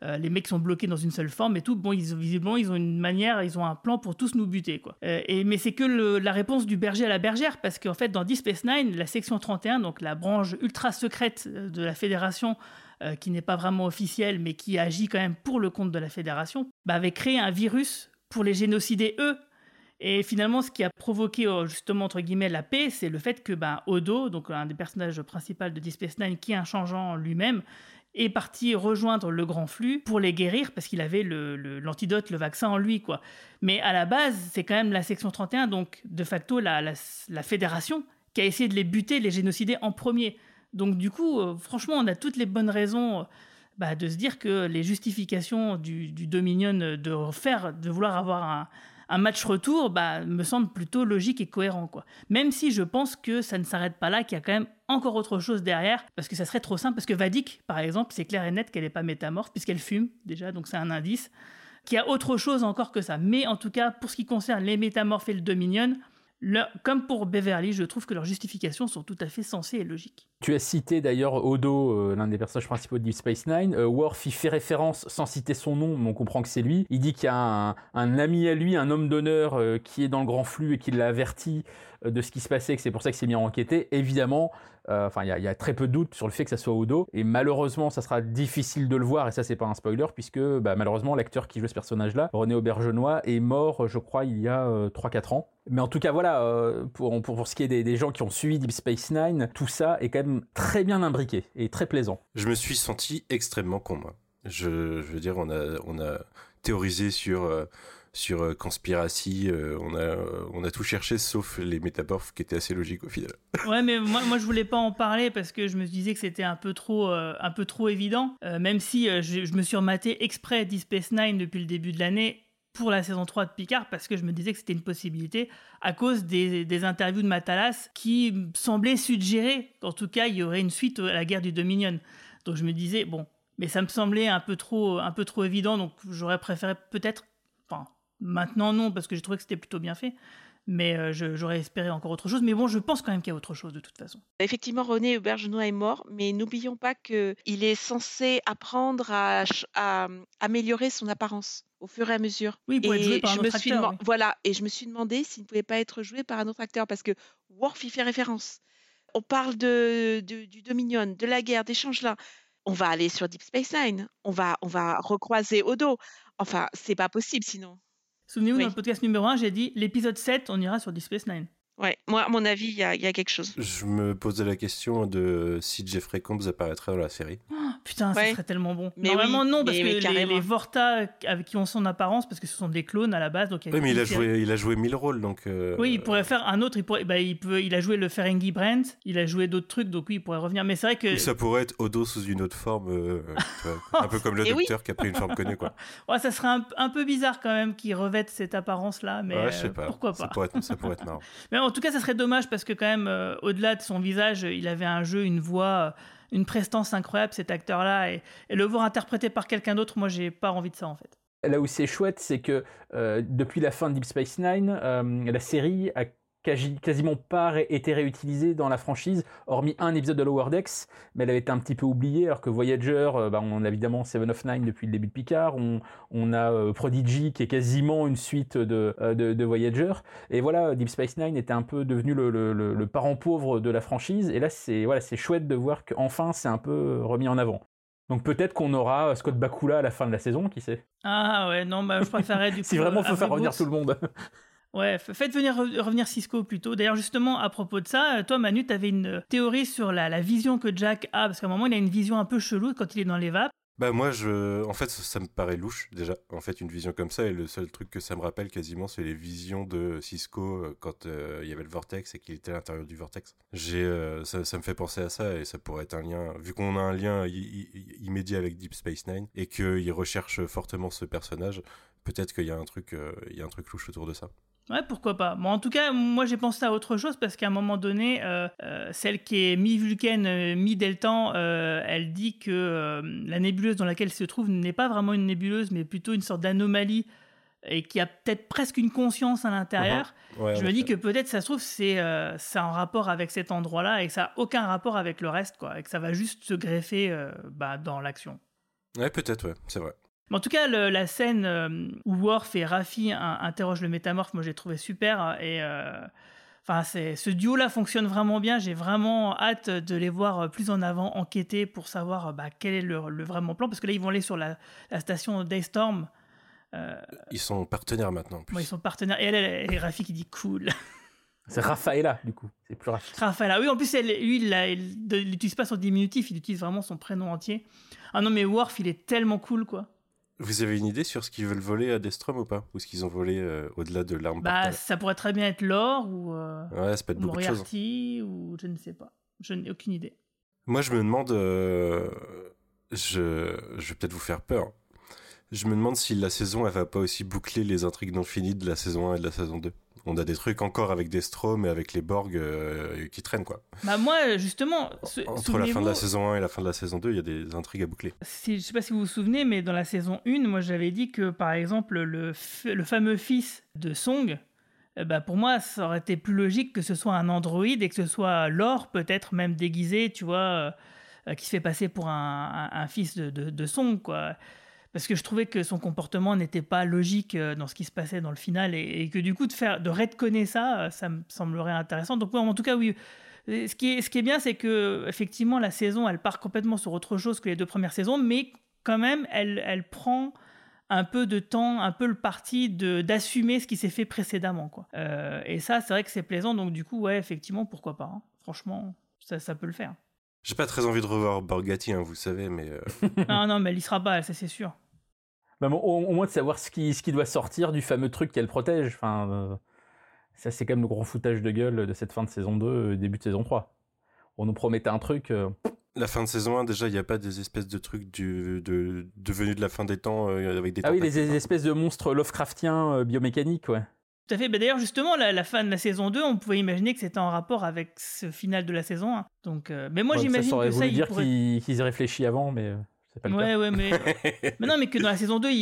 euh, les mecs sont bloqués dans une seule forme et tout. Bon, ils, visiblement, ils ont une manière, ils ont un plan pour tous nous buter, quoi. Euh, et, mais c'est que la réponse du berger à la bergère, parce qu'en fait, dans Deep Space Nine, la section 31, donc la branche ultra secrète euh, de la Fédération, qui n'est pas vraiment officielle, mais qui agit quand même pour le compte de la Fédération, bah, avait créé un virus pour les génocider eux. Et finalement, ce qui a provoqué justement entre guillemets la paix, c'est le fait que ben, Odo, donc un des personnages principaux de Deep Space Nine, qui est un changeant lui-même, est parti rejoindre le grand flux pour les guérir parce qu'il avait le- le- l'antidote, le, vaccin en lui. quoi. Mais à la base, c'est quand même la section 31, donc de facto la, la, fédération, qui a essayé de les buter, les génocider en premier. Donc du coup, euh, franchement, on a toutes les bonnes raisons euh, bah, de se dire que les justifications du, du Dominion de faire, de vouloir avoir un, un match retour, bah, me semble plutôt logique et cohérent. Quoi. Même si je pense que ça ne s'arrête pas là, qu'il y a quand même encore autre chose derrière, parce que ça serait trop simple, parce que Vadik, par exemple, c'est clair et net qu'elle n'est pas métamorphe, puisqu'elle fume, déjà, donc c'est un indice, qu'il y a autre chose encore que ça. Mais en tout cas, pour ce qui concerne les métamorphes et le Dominion, comme pour Beverly, je trouve que leurs justifications sont tout à fait sensées et logiques. Tu as cité d'ailleurs Odo, euh, l'un des personnages principaux de Deep Space Nine. Euh, Worf y fait référence sans citer son nom, mais on comprend que c'est lui. Il dit qu'il y a un, ami à lui, un homme d'honneur euh, qui est dans le grand flux et qui l'a averti de ce qui se passait, que c'est pour ça qu'il s'est mis à enquêter. Évidemment, enfin, il y, a- très peu de doute sur le fait que ça soit Odo. Et malheureusement, ça sera difficile de le voir, et ça, c'est pas un spoiler, puisque bah, malheureusement, l'acteur qui joue ce personnage-là, René Aubergenois, est mort, je crois, il y a euh, 3-4 ans. Mais en tout cas, voilà, pour, pour, ce qui est des gens qui ont suivi Deep Space Nine, tout ça est quand même très bien imbriqué et très plaisant. Je me suis senti extrêmement con, moi. Je, je veux dire, on a, on a théorisé sur, euh, sur euh, Conspiracy, euh, on, a, euh, on a tout cherché sauf les métamorphes qui étaient assez logiques au final. <laughs> Ouais, mais moi, moi je voulais pas en parler parce que je me disais que c'était un peu trop, euh, un peu trop évident. Euh, même si euh, je, je me suis rematé exprès Deep Space Nine depuis le début de l'année pour la saison 3 de Picard parce que je me disais que c'était une possibilité à cause des, des interviews de Matalas qui semblaient suggérer qu'en tout cas il y aurait une suite à la guerre du Dominion. Donc je me disais, bon, mais ça me semblait un peu trop, un peu trop évident donc j'aurais préféré peut-être, enfin maintenant non parce que j'ai trouvé que c'était plutôt bien fait. Mais euh, j'aurais espéré encore autre chose. Mais bon, je pense quand même qu'il y a autre chose de toute façon. Effectivement, René Aubergenois est mort, mais n'oublions pas qu'il est censé apprendre à, euh, améliorer son apparence au fur et à mesure. Oui, il pourrait être et joué par un je me autre suis acteur, oui. Voilà, et je me suis demandé s'il ne pouvait pas être joué par un autre acteur, parce que Worf y fait référence. On parle de, de- du Dominion, de la guerre, des changelins. On va aller sur Deep Space Nine, on va, on va recroiser Odo. Enfin, c'est pas possible sinon. Souvenez-vous, Oui. dans le podcast numéro 1, j'ai dit l'épisode 7, on ira sur Deep Space Nine. Ouais, moi, à mon avis, il y a, il y a quelque chose. Je me posais la question de si Jeffrey Combs apparaîtrait dans la série. Ah, <gasps> putain, ça Ouais. serait tellement bon. Mais Normalement, oui, non, parce mais- que mais les, Vorta avec qui ont son apparence, parce que ce sont des clones à la base. Donc il y a Oui, mais il a joué, il a joué mille rôles, donc. euh, Oui, il pourrait faire un autre. Il, pourrait, bah, il, peut, il a joué le Ferengi Brent, il a joué d'autres trucs, donc oui, il pourrait revenir. Mais c'est vrai que Ou ça pourrait être Odo sous une autre forme, euh, vois, <laughs> un peu comme le Et oui. docteur qui a pris une forme connue, quoi. <laughs> ouais, ça serait un, un peu bizarre quand même qu'il revête cette apparence-là, mais ouais, je sais euh, pas. pourquoi Ça pas. pourrait, être, ça pourrait être <laughs> marrant. Mais en tout cas, ça serait dommage parce que quand même, euh, au-delà de son visage, il avait un jeu, une voix, euh, une prestance incroyable, cet acteur-là, et, le voir interprété par quelqu'un d'autre, moi, j'ai pas envie de ça en fait. Là où c'est chouette, c'est que euh, depuis la fin de Deep Space Nine, la série a quasi- quasiment pas été réutilisée dans la franchise, hormis un épisode de Lower Decks, mais elle avait été un petit peu oubliée, alors que Voyager, euh, bah, on a évidemment Seven of Nine depuis le début de Picard, on, on a euh, Prodigy qui est quasiment une suite de, euh, de, de Voyager, et voilà, Deep Space Nine était un peu devenu le, le- le- le parent pauvre de la franchise, et là c'est voilà, c'est chouette de voir qu'enfin c'est un peu remis en avant. Donc peut-être qu'on aura Scott Bakula à la fin de la saison, qui sait? Ah ouais, non, bah, je préférais du <laughs> coup. si vraiment faut faire revenir tout le monde. Ouais, faites venir re- revenir Cisco plutôt. D'ailleurs, justement, à propos de ça, euh, toi, Manu, tu avais une euh, théorie sur la, vision que Jack a, parce qu'à un moment, il a une vision un peu chelou quand il est dans les vapes. Bah moi, je, en fait, ça, me paraît louche déjà. En fait, une vision comme ça, et le seul truc que ça me rappelle quasiment, c'est les visions de Cisco euh, quand il y avait le vortex et qu'il était à l'intérieur du vortex. J'ai, ça, me fait penser à ça et ça pourrait être un lien, vu qu'on a un lien immédiat avec Deep Space Nine et qu'il recherche fortement ce personnage. Peut-être qu'il y a un truc, il y a un truc louche autour de ça. Ouais, pourquoi pas. Bon, en tout cas, moi, j'ai pensé à autre chose, parce qu'à un moment donné, euh, euh, celle qui est mi-vulcaine, euh, mi-deltan, euh, elle dit que la nébuleuse dans laquelle elle se trouve n'est pas vraiment une nébuleuse, mais plutôt une sorte d'anomalie, et qui a peut-être presque une conscience à l'intérieur. Ouais, Je me dis que peut-être ça se trouve c'est en rapport avec cet endroit-là et que ça a aucun rapport avec le reste quoi et que ça va juste se greffer bah, dans l'action. Ouais, peut-être, ouais, c'est vrai. Mais en tout cas le- la scène euh, où Worf et Raffi interrogent le métamorphe, moi j'ai trouvé super et euh, enfin c'est ce duo là fonctionne vraiment bien. J'ai vraiment hâte de les voir euh, plus en avant enquêter pour savoir bah, quel est le, le vraiment plan parce que là ils vont aller sur la, la station Daystorm. Euh, Ils sont partenaires maintenant. ils sont partenaires et elle, elle- et Raffi qui dit cool. <laughs> C'est Rafaela, du coup. C'est plus Rafa. Raphaël, ah oui, en plus, elle, lui, il l'utilise pas son diminutif, il utilise vraiment son prénom entier. Ah non, mais Worf, il est tellement cool, quoi. Vous avez une idée sur ce qu'ils veulent voler à Destrom ou pas? Ou ce qu'ils ont volé euh, au-delà de l'arme Bah, portale ça pourrait très bien être Lore ou euh, Ouais, ça peut être beaucoup de choses. Moriarty ou je ne sais pas. Je n'ai aucune idée. Moi, je me demande. euh, je, je vais peut-être vous faire peur. Je me demande si la saison, elle va pas aussi boucler les intrigues non finies de la saison 1 et de la saison 2. On a des trucs encore avec des Strom et avec les Borg euh, qui traînent, quoi. Bah, moi, justement, ce- Entre la fin de la saison 1 et la fin de la saison 2, il y a des intrigues à boucler. si, je sais pas si vous vous souvenez, mais dans la saison 1, moi, j'avais dit que, par exemple, le, le fameux fils de Song, euh, bah, pour moi, ça aurait été plus logique que ce soit un androïde et que ce soit Lore, peut-être même déguisé, tu vois, euh, euh, qui se fait passer pour un, un- un fils de, de, de Song, quoi. Parce que je trouvais que son comportement n'était pas logique euh, dans ce qui se passait dans le final et, que du coup, de, faire, de redconner ça, euh, ça me semblerait intéressant. Donc, en tout cas, oui. Ce qui est, ce qui est bien, c'est que effectivement la saison, elle part complètement sur autre chose que les deux premières saisons, mais quand même, elle, elle prend un peu de temps, un peu le parti de d'assumer ce qui s'est fait précédemment, quoi. Euh, et ça, c'est vrai que c'est plaisant. Donc du coup, ouais, effectivement, pourquoi pas. hein. Franchement, ça, ça peut le faire. J'ai pas très envie de revoir Borgatti, hein, vous savez, mais. euh, <laughs> non, non, mais elle y sera pas, ça c'est sûr. Bah, bon, au, au moins de savoir ce qui, ce qui doit sortir du fameux truc qu'elle protège. Enfin, euh, ça, c'est quand même le gros foutage de gueule de cette fin de saison 2, euh, début de saison 3. On nous promettait un truc. euh, La fin de saison 1, déjà, il n'y a pas des espèces de trucs du, de, devenus de la fin des temps euh, avec des Ah oui, les espèces de monstres Lovecraftiens euh, biomécaniques, ouais. Tout à fait. Bah, D'ailleurs, justement, la, la fin de la saison 2, on pouvait imaginer que c'était en rapport avec ce final de la saison 1. Donc, euh, mais moi, Ouais, j'imagine que ça, dire pourrait... qu'ils y réfléchissent avant, mais euh, pas le Ouais, cas. ouais, mais... <laughs> mais non, mais que dans la saison 2, ils,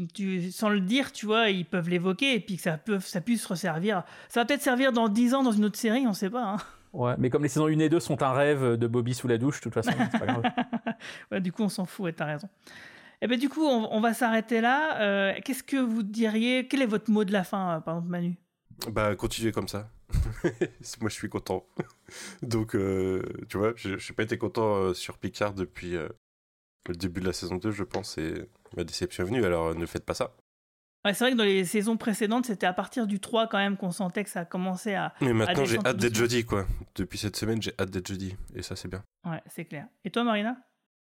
ils- tu, sans le dire, tu vois, ils peuvent l'évoquer et puis que ça, peut, ça puisse resservir. Ça va peut-être servir dans 10 ans dans une autre série, on sait pas. hein. Ouais, mais comme les saisons 1 et 2 sont un rêve de Bobby sous la douche, de toute façon, c'est pas grave. <laughs> Ouais, du coup, on s'en fout, ouais, t'as raison. Et ben du coup, on, on va s'arrêter là. Euh, Qu'est-ce que vous diriez? Quel est votre mot de la fin, euh, par exemple, Manu? Bah, continuez comme ça. <laughs> Moi, je suis content. <laughs> Donc, euh, tu vois, je n'ai pas été content sur Picard depuis euh, le début de la saison 2, je pense, et ma déception est venue, alors ne faites pas ça. Ouais, c'est vrai que dans les saisons précédentes, c'était à partir du 3 quand même qu'on sentait que ça commençait à. Mais maintenant, j'ai hâte d'être jeudi, quoi. Depuis cette semaine, j'ai hâte d'être jeudi, et ça, c'est bien. Ouais, c'est clair. Et toi, Marina?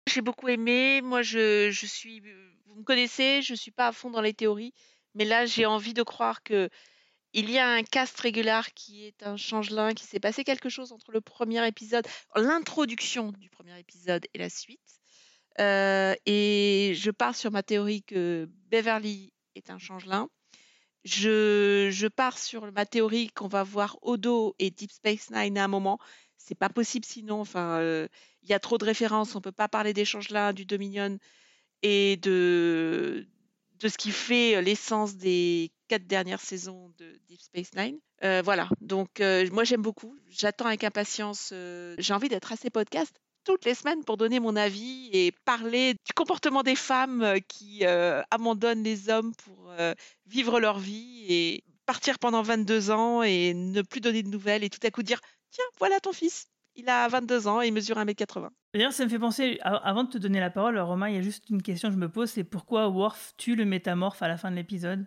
J'ai beaucoup aimé. Moi, je, suis. Vous me connaissez, je suis pas à fond dans les théories, mais là, j'ai envie de croire que il y a un cast régulier qui est un changelin, qui s'est passé quelque chose entre le premier épisode, l'introduction du premier épisode et la suite. Euh, et je pars sur ma théorie que Beverly est un changelin. Je, je pars sur ma théorie qu'on va voir Odo et Deep Space Nine à un moment. C'est pas possible sinon. Enfin, euh, il y a trop de références. On peut pas parler des changelins, du Dominion et de ce qui fait l'essence des quatre dernières saisons de Deep Space Nine. Euh, voilà, donc euh, moi j'aime beaucoup. J'attends avec impatience. euh, J'ai envie d'être à ces podcasts toutes les semaines pour donner mon avis et parler du comportement des femmes euh, qui euh, abandonnent les hommes pour euh, vivre leur vie et partir pendant 22 ans et ne plus donner de nouvelles et tout à coup dire tiens voilà ton fils il a 22 ans et il mesure 1m80 D'ailleurs, ça me fait penser, avant de te donner la parole, Romain, il y a juste une question que je me pose, c'est pourquoi Worf tue le métamorphe à la fin de l'épisode?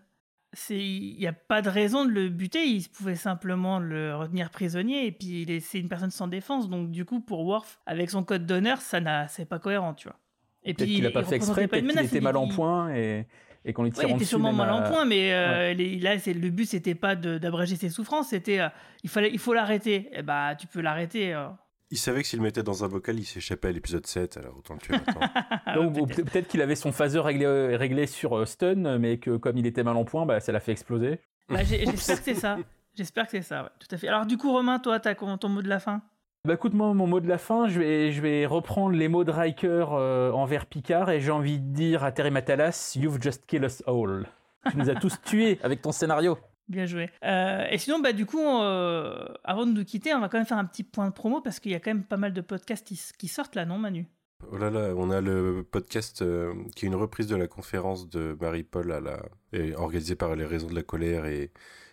Il n'y a pas de raison de le buter, il pouvait simplement le retenir prisonnier, et puis il est- c'est une personne sans défense, donc du coup, pour Worf, avec son code d'honneur, ça n'a, c'est pas cohérent, tu vois. Et Peut-être qu'il a il- pas il fait exprès, peut-être qu'il menace, était il- mal en il- point et, et qu'on lui tire Ouais, il en était dessus sûrement mal en point, mais euh, les- là, c'est, le but, c'était pas de- d'abréger ses souffrances, c'était euh, il, fallait, il faut l'arrêter. Et bah, tu peux l'arrêter. euh. Il savait que s'il le mettait dans un bocal, il s'échappait à l'épisode 7, alors autant le tuer maintenant. <laughs> <laughs> Peut- peut-être qu'il avait son phaser réglé, réglé sur euh, stun, mais que comme il était mal en point, bah, ça l'a fait exploser. Bah, j'ai- <laughs> j'espère que c'est ça. J'espère que c'est ça, ouais, tout à fait. Alors, du coup, Romain, toi, t'as ton mot de la fin? Bah écoute, moi, mon mot de la fin, je vais, je vais reprendre les mots de Riker euh, envers Picard et j'ai envie de dire à Terry Matalas, You've just killed us all. Tu nous as tous <laughs> tués avec ton scénario. Bien joué. Euh, et sinon, bah, du coup, euh, avant de nous quitter, on va quand même faire un petit point de promo parce qu'il y a quand même pas mal de podcasts qui, qui sortent là, non, Manu? Oh là là, on a le podcast euh, qui est une reprise de la conférence de Marie-Paul à la... et organisée par les Raisons de la Colère et,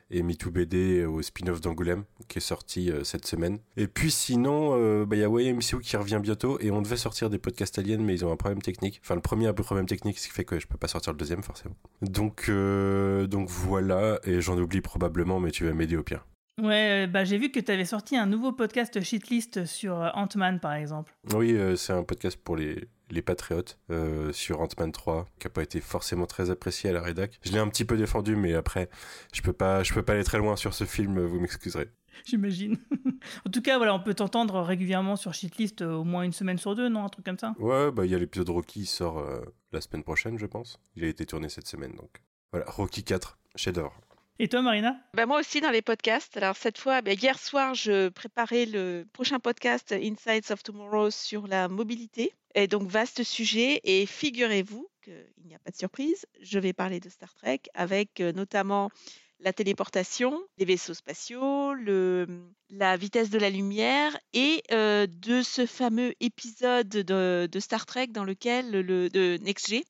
et MeToo BD au spin-off d'Angoulême qui est sorti euh, cette semaine. Et puis sinon, euh, bah, il y a YMCU qui revient bientôt et on devait sortir des podcasts aliens mais ils ont un problème technique. Enfin le premier a un problème technique ce qui fait que je peux pas sortir le deuxième forcément. Donc, euh, donc voilà, et j'en oublie probablement mais tu vas m'aider au pire. Ouais, bah, j'ai vu que tu avais sorti un nouveau podcast shitlist sur Ant-Man, par exemple. Oui, c'est un podcast pour les, les patriotes euh, sur Ant-Man 3, qui n'a pas été forcément très apprécié à la rédac. Je l'ai un petit peu défendu, mais après, je peux pas, je peux pas aller très loin sur ce film, vous m'excuserez. J'imagine. <laughs> en tout cas, voilà, on peut t'entendre régulièrement sur shitlist euh, au moins une semaine sur deux, non Un truc comme ça? Ouais, bah il y a l'épisode Rocky qui sort euh, la semaine prochaine, je pense. Il a été tourné cette semaine, donc. Voilà, Rocky 4, chef-d'œuvre. Et toi, Marina? Bah, moi aussi dans les podcasts. Alors cette fois, bah, hier soir, je préparais le prochain podcast Insights of Tomorrow sur la mobilité. Et donc vaste sujet. Et figurez-vous qu'il n'y a pas de surprise, je vais parler de Star Trek avec euh, notamment la téléportation, les vaisseaux spatiaux, le, la vitesse de la lumière et euh, de ce fameux épisode de, de Star Trek dans lequel le de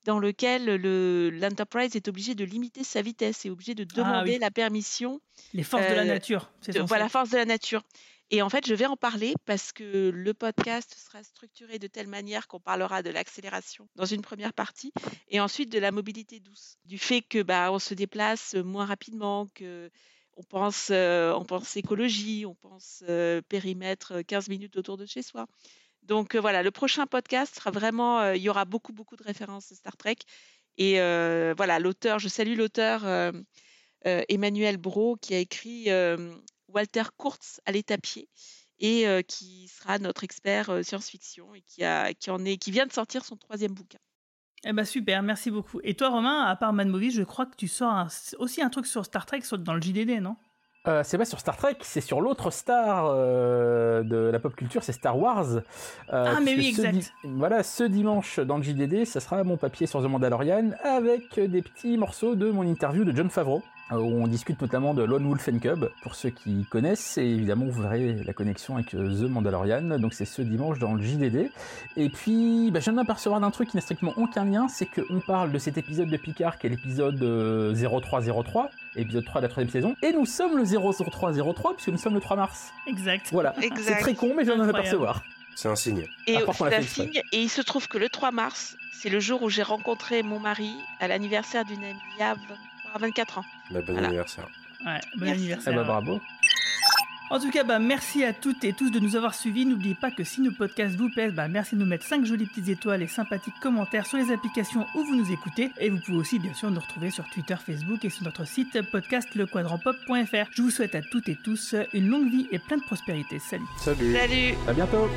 dans lequel le l'Enterprise est obligé de limiter sa vitesse et obligé de demander oui. la permission Les forces de la Euh, nature. c'est de- voilà, force de la nature. Et en fait, je vais en parler parce que le podcast sera structuré de telle manière qu'on parlera de l'accélération dans une première partie et ensuite de la mobilité douce, du fait que bah on se déplace moins rapidement, que on pense, euh, on pense écologie, on pense euh, périmètre euh, 15 minutes autour de chez soi. Donc euh, voilà, le prochain podcast sera vraiment, euh, il y aura beaucoup beaucoup de références à Star Trek et euh, voilà l'auteur, je salue l'auteur euh, euh, Emmanuel Bro qui a écrit euh, Walter Kurtz à l'étapier et euh, qui sera notre expert euh, science-fiction et qui, a, qui, en est, qui vient de sortir son troisième bouquin. Eh ben super, merci beaucoup. Et toi, Romain, à part Mad Movie, je crois que tu sors un- aussi un truc sur Star Trek sur- dans le JDD, non? Euh, c'est pas sur Star Trek, c'est sur l'autre star euh, de la pop culture, c'est Star Wars. Euh, Ah, mais oui, ce exact. voilà, ce dimanche dans le JDD, ça sera mon papier sur The Mandalorian avec des petits morceaux de mon interview de John Favreau, où on discute notamment de Lone Wolf and Cub, pour ceux qui connaissent, et évidemment vous verrez la connexion avec euh, The Mandalorian, donc c'est ce dimanche dans le JDD. Et puis, bah, je viens de m'apercevoir d'un truc qui n'a strictement aucun lien, c'est qu'on parle de cet épisode de Picard qui est l'épisode euh, 0303, épisode 3 de la troisième saison, et nous sommes le 00303 puisque nous sommes le 3 mars. Exact. Voilà, c'est très con, mais je viens de m'apercevoir. C'est un signe. Et À part qu'on l'a c'est un signe, et il se trouve que le 3 mars, c'est le jour où j'ai rencontré mon mari à l'anniversaire d'une amie il y a 20 à 24 ans. Bah, bon Voilà. anniversaire. Ouais, bon Merci. anniversaire. Ah bah bravo. En tout cas, bah, merci à toutes et tous de nous avoir suivis. N'oubliez pas que si nos podcasts vous plaisent, bah, merci de nous mettre 5 jolies petites étoiles et sympathiques commentaires sur les applications où vous nous écoutez. Et vous pouvez aussi, bien sûr, nous retrouver sur Twitter, Facebook et sur notre site podcastlequadrantpop.fr. Je vous souhaite à toutes et tous une longue vie et plein de prospérité. Salut. Salut. Salut À bientôt.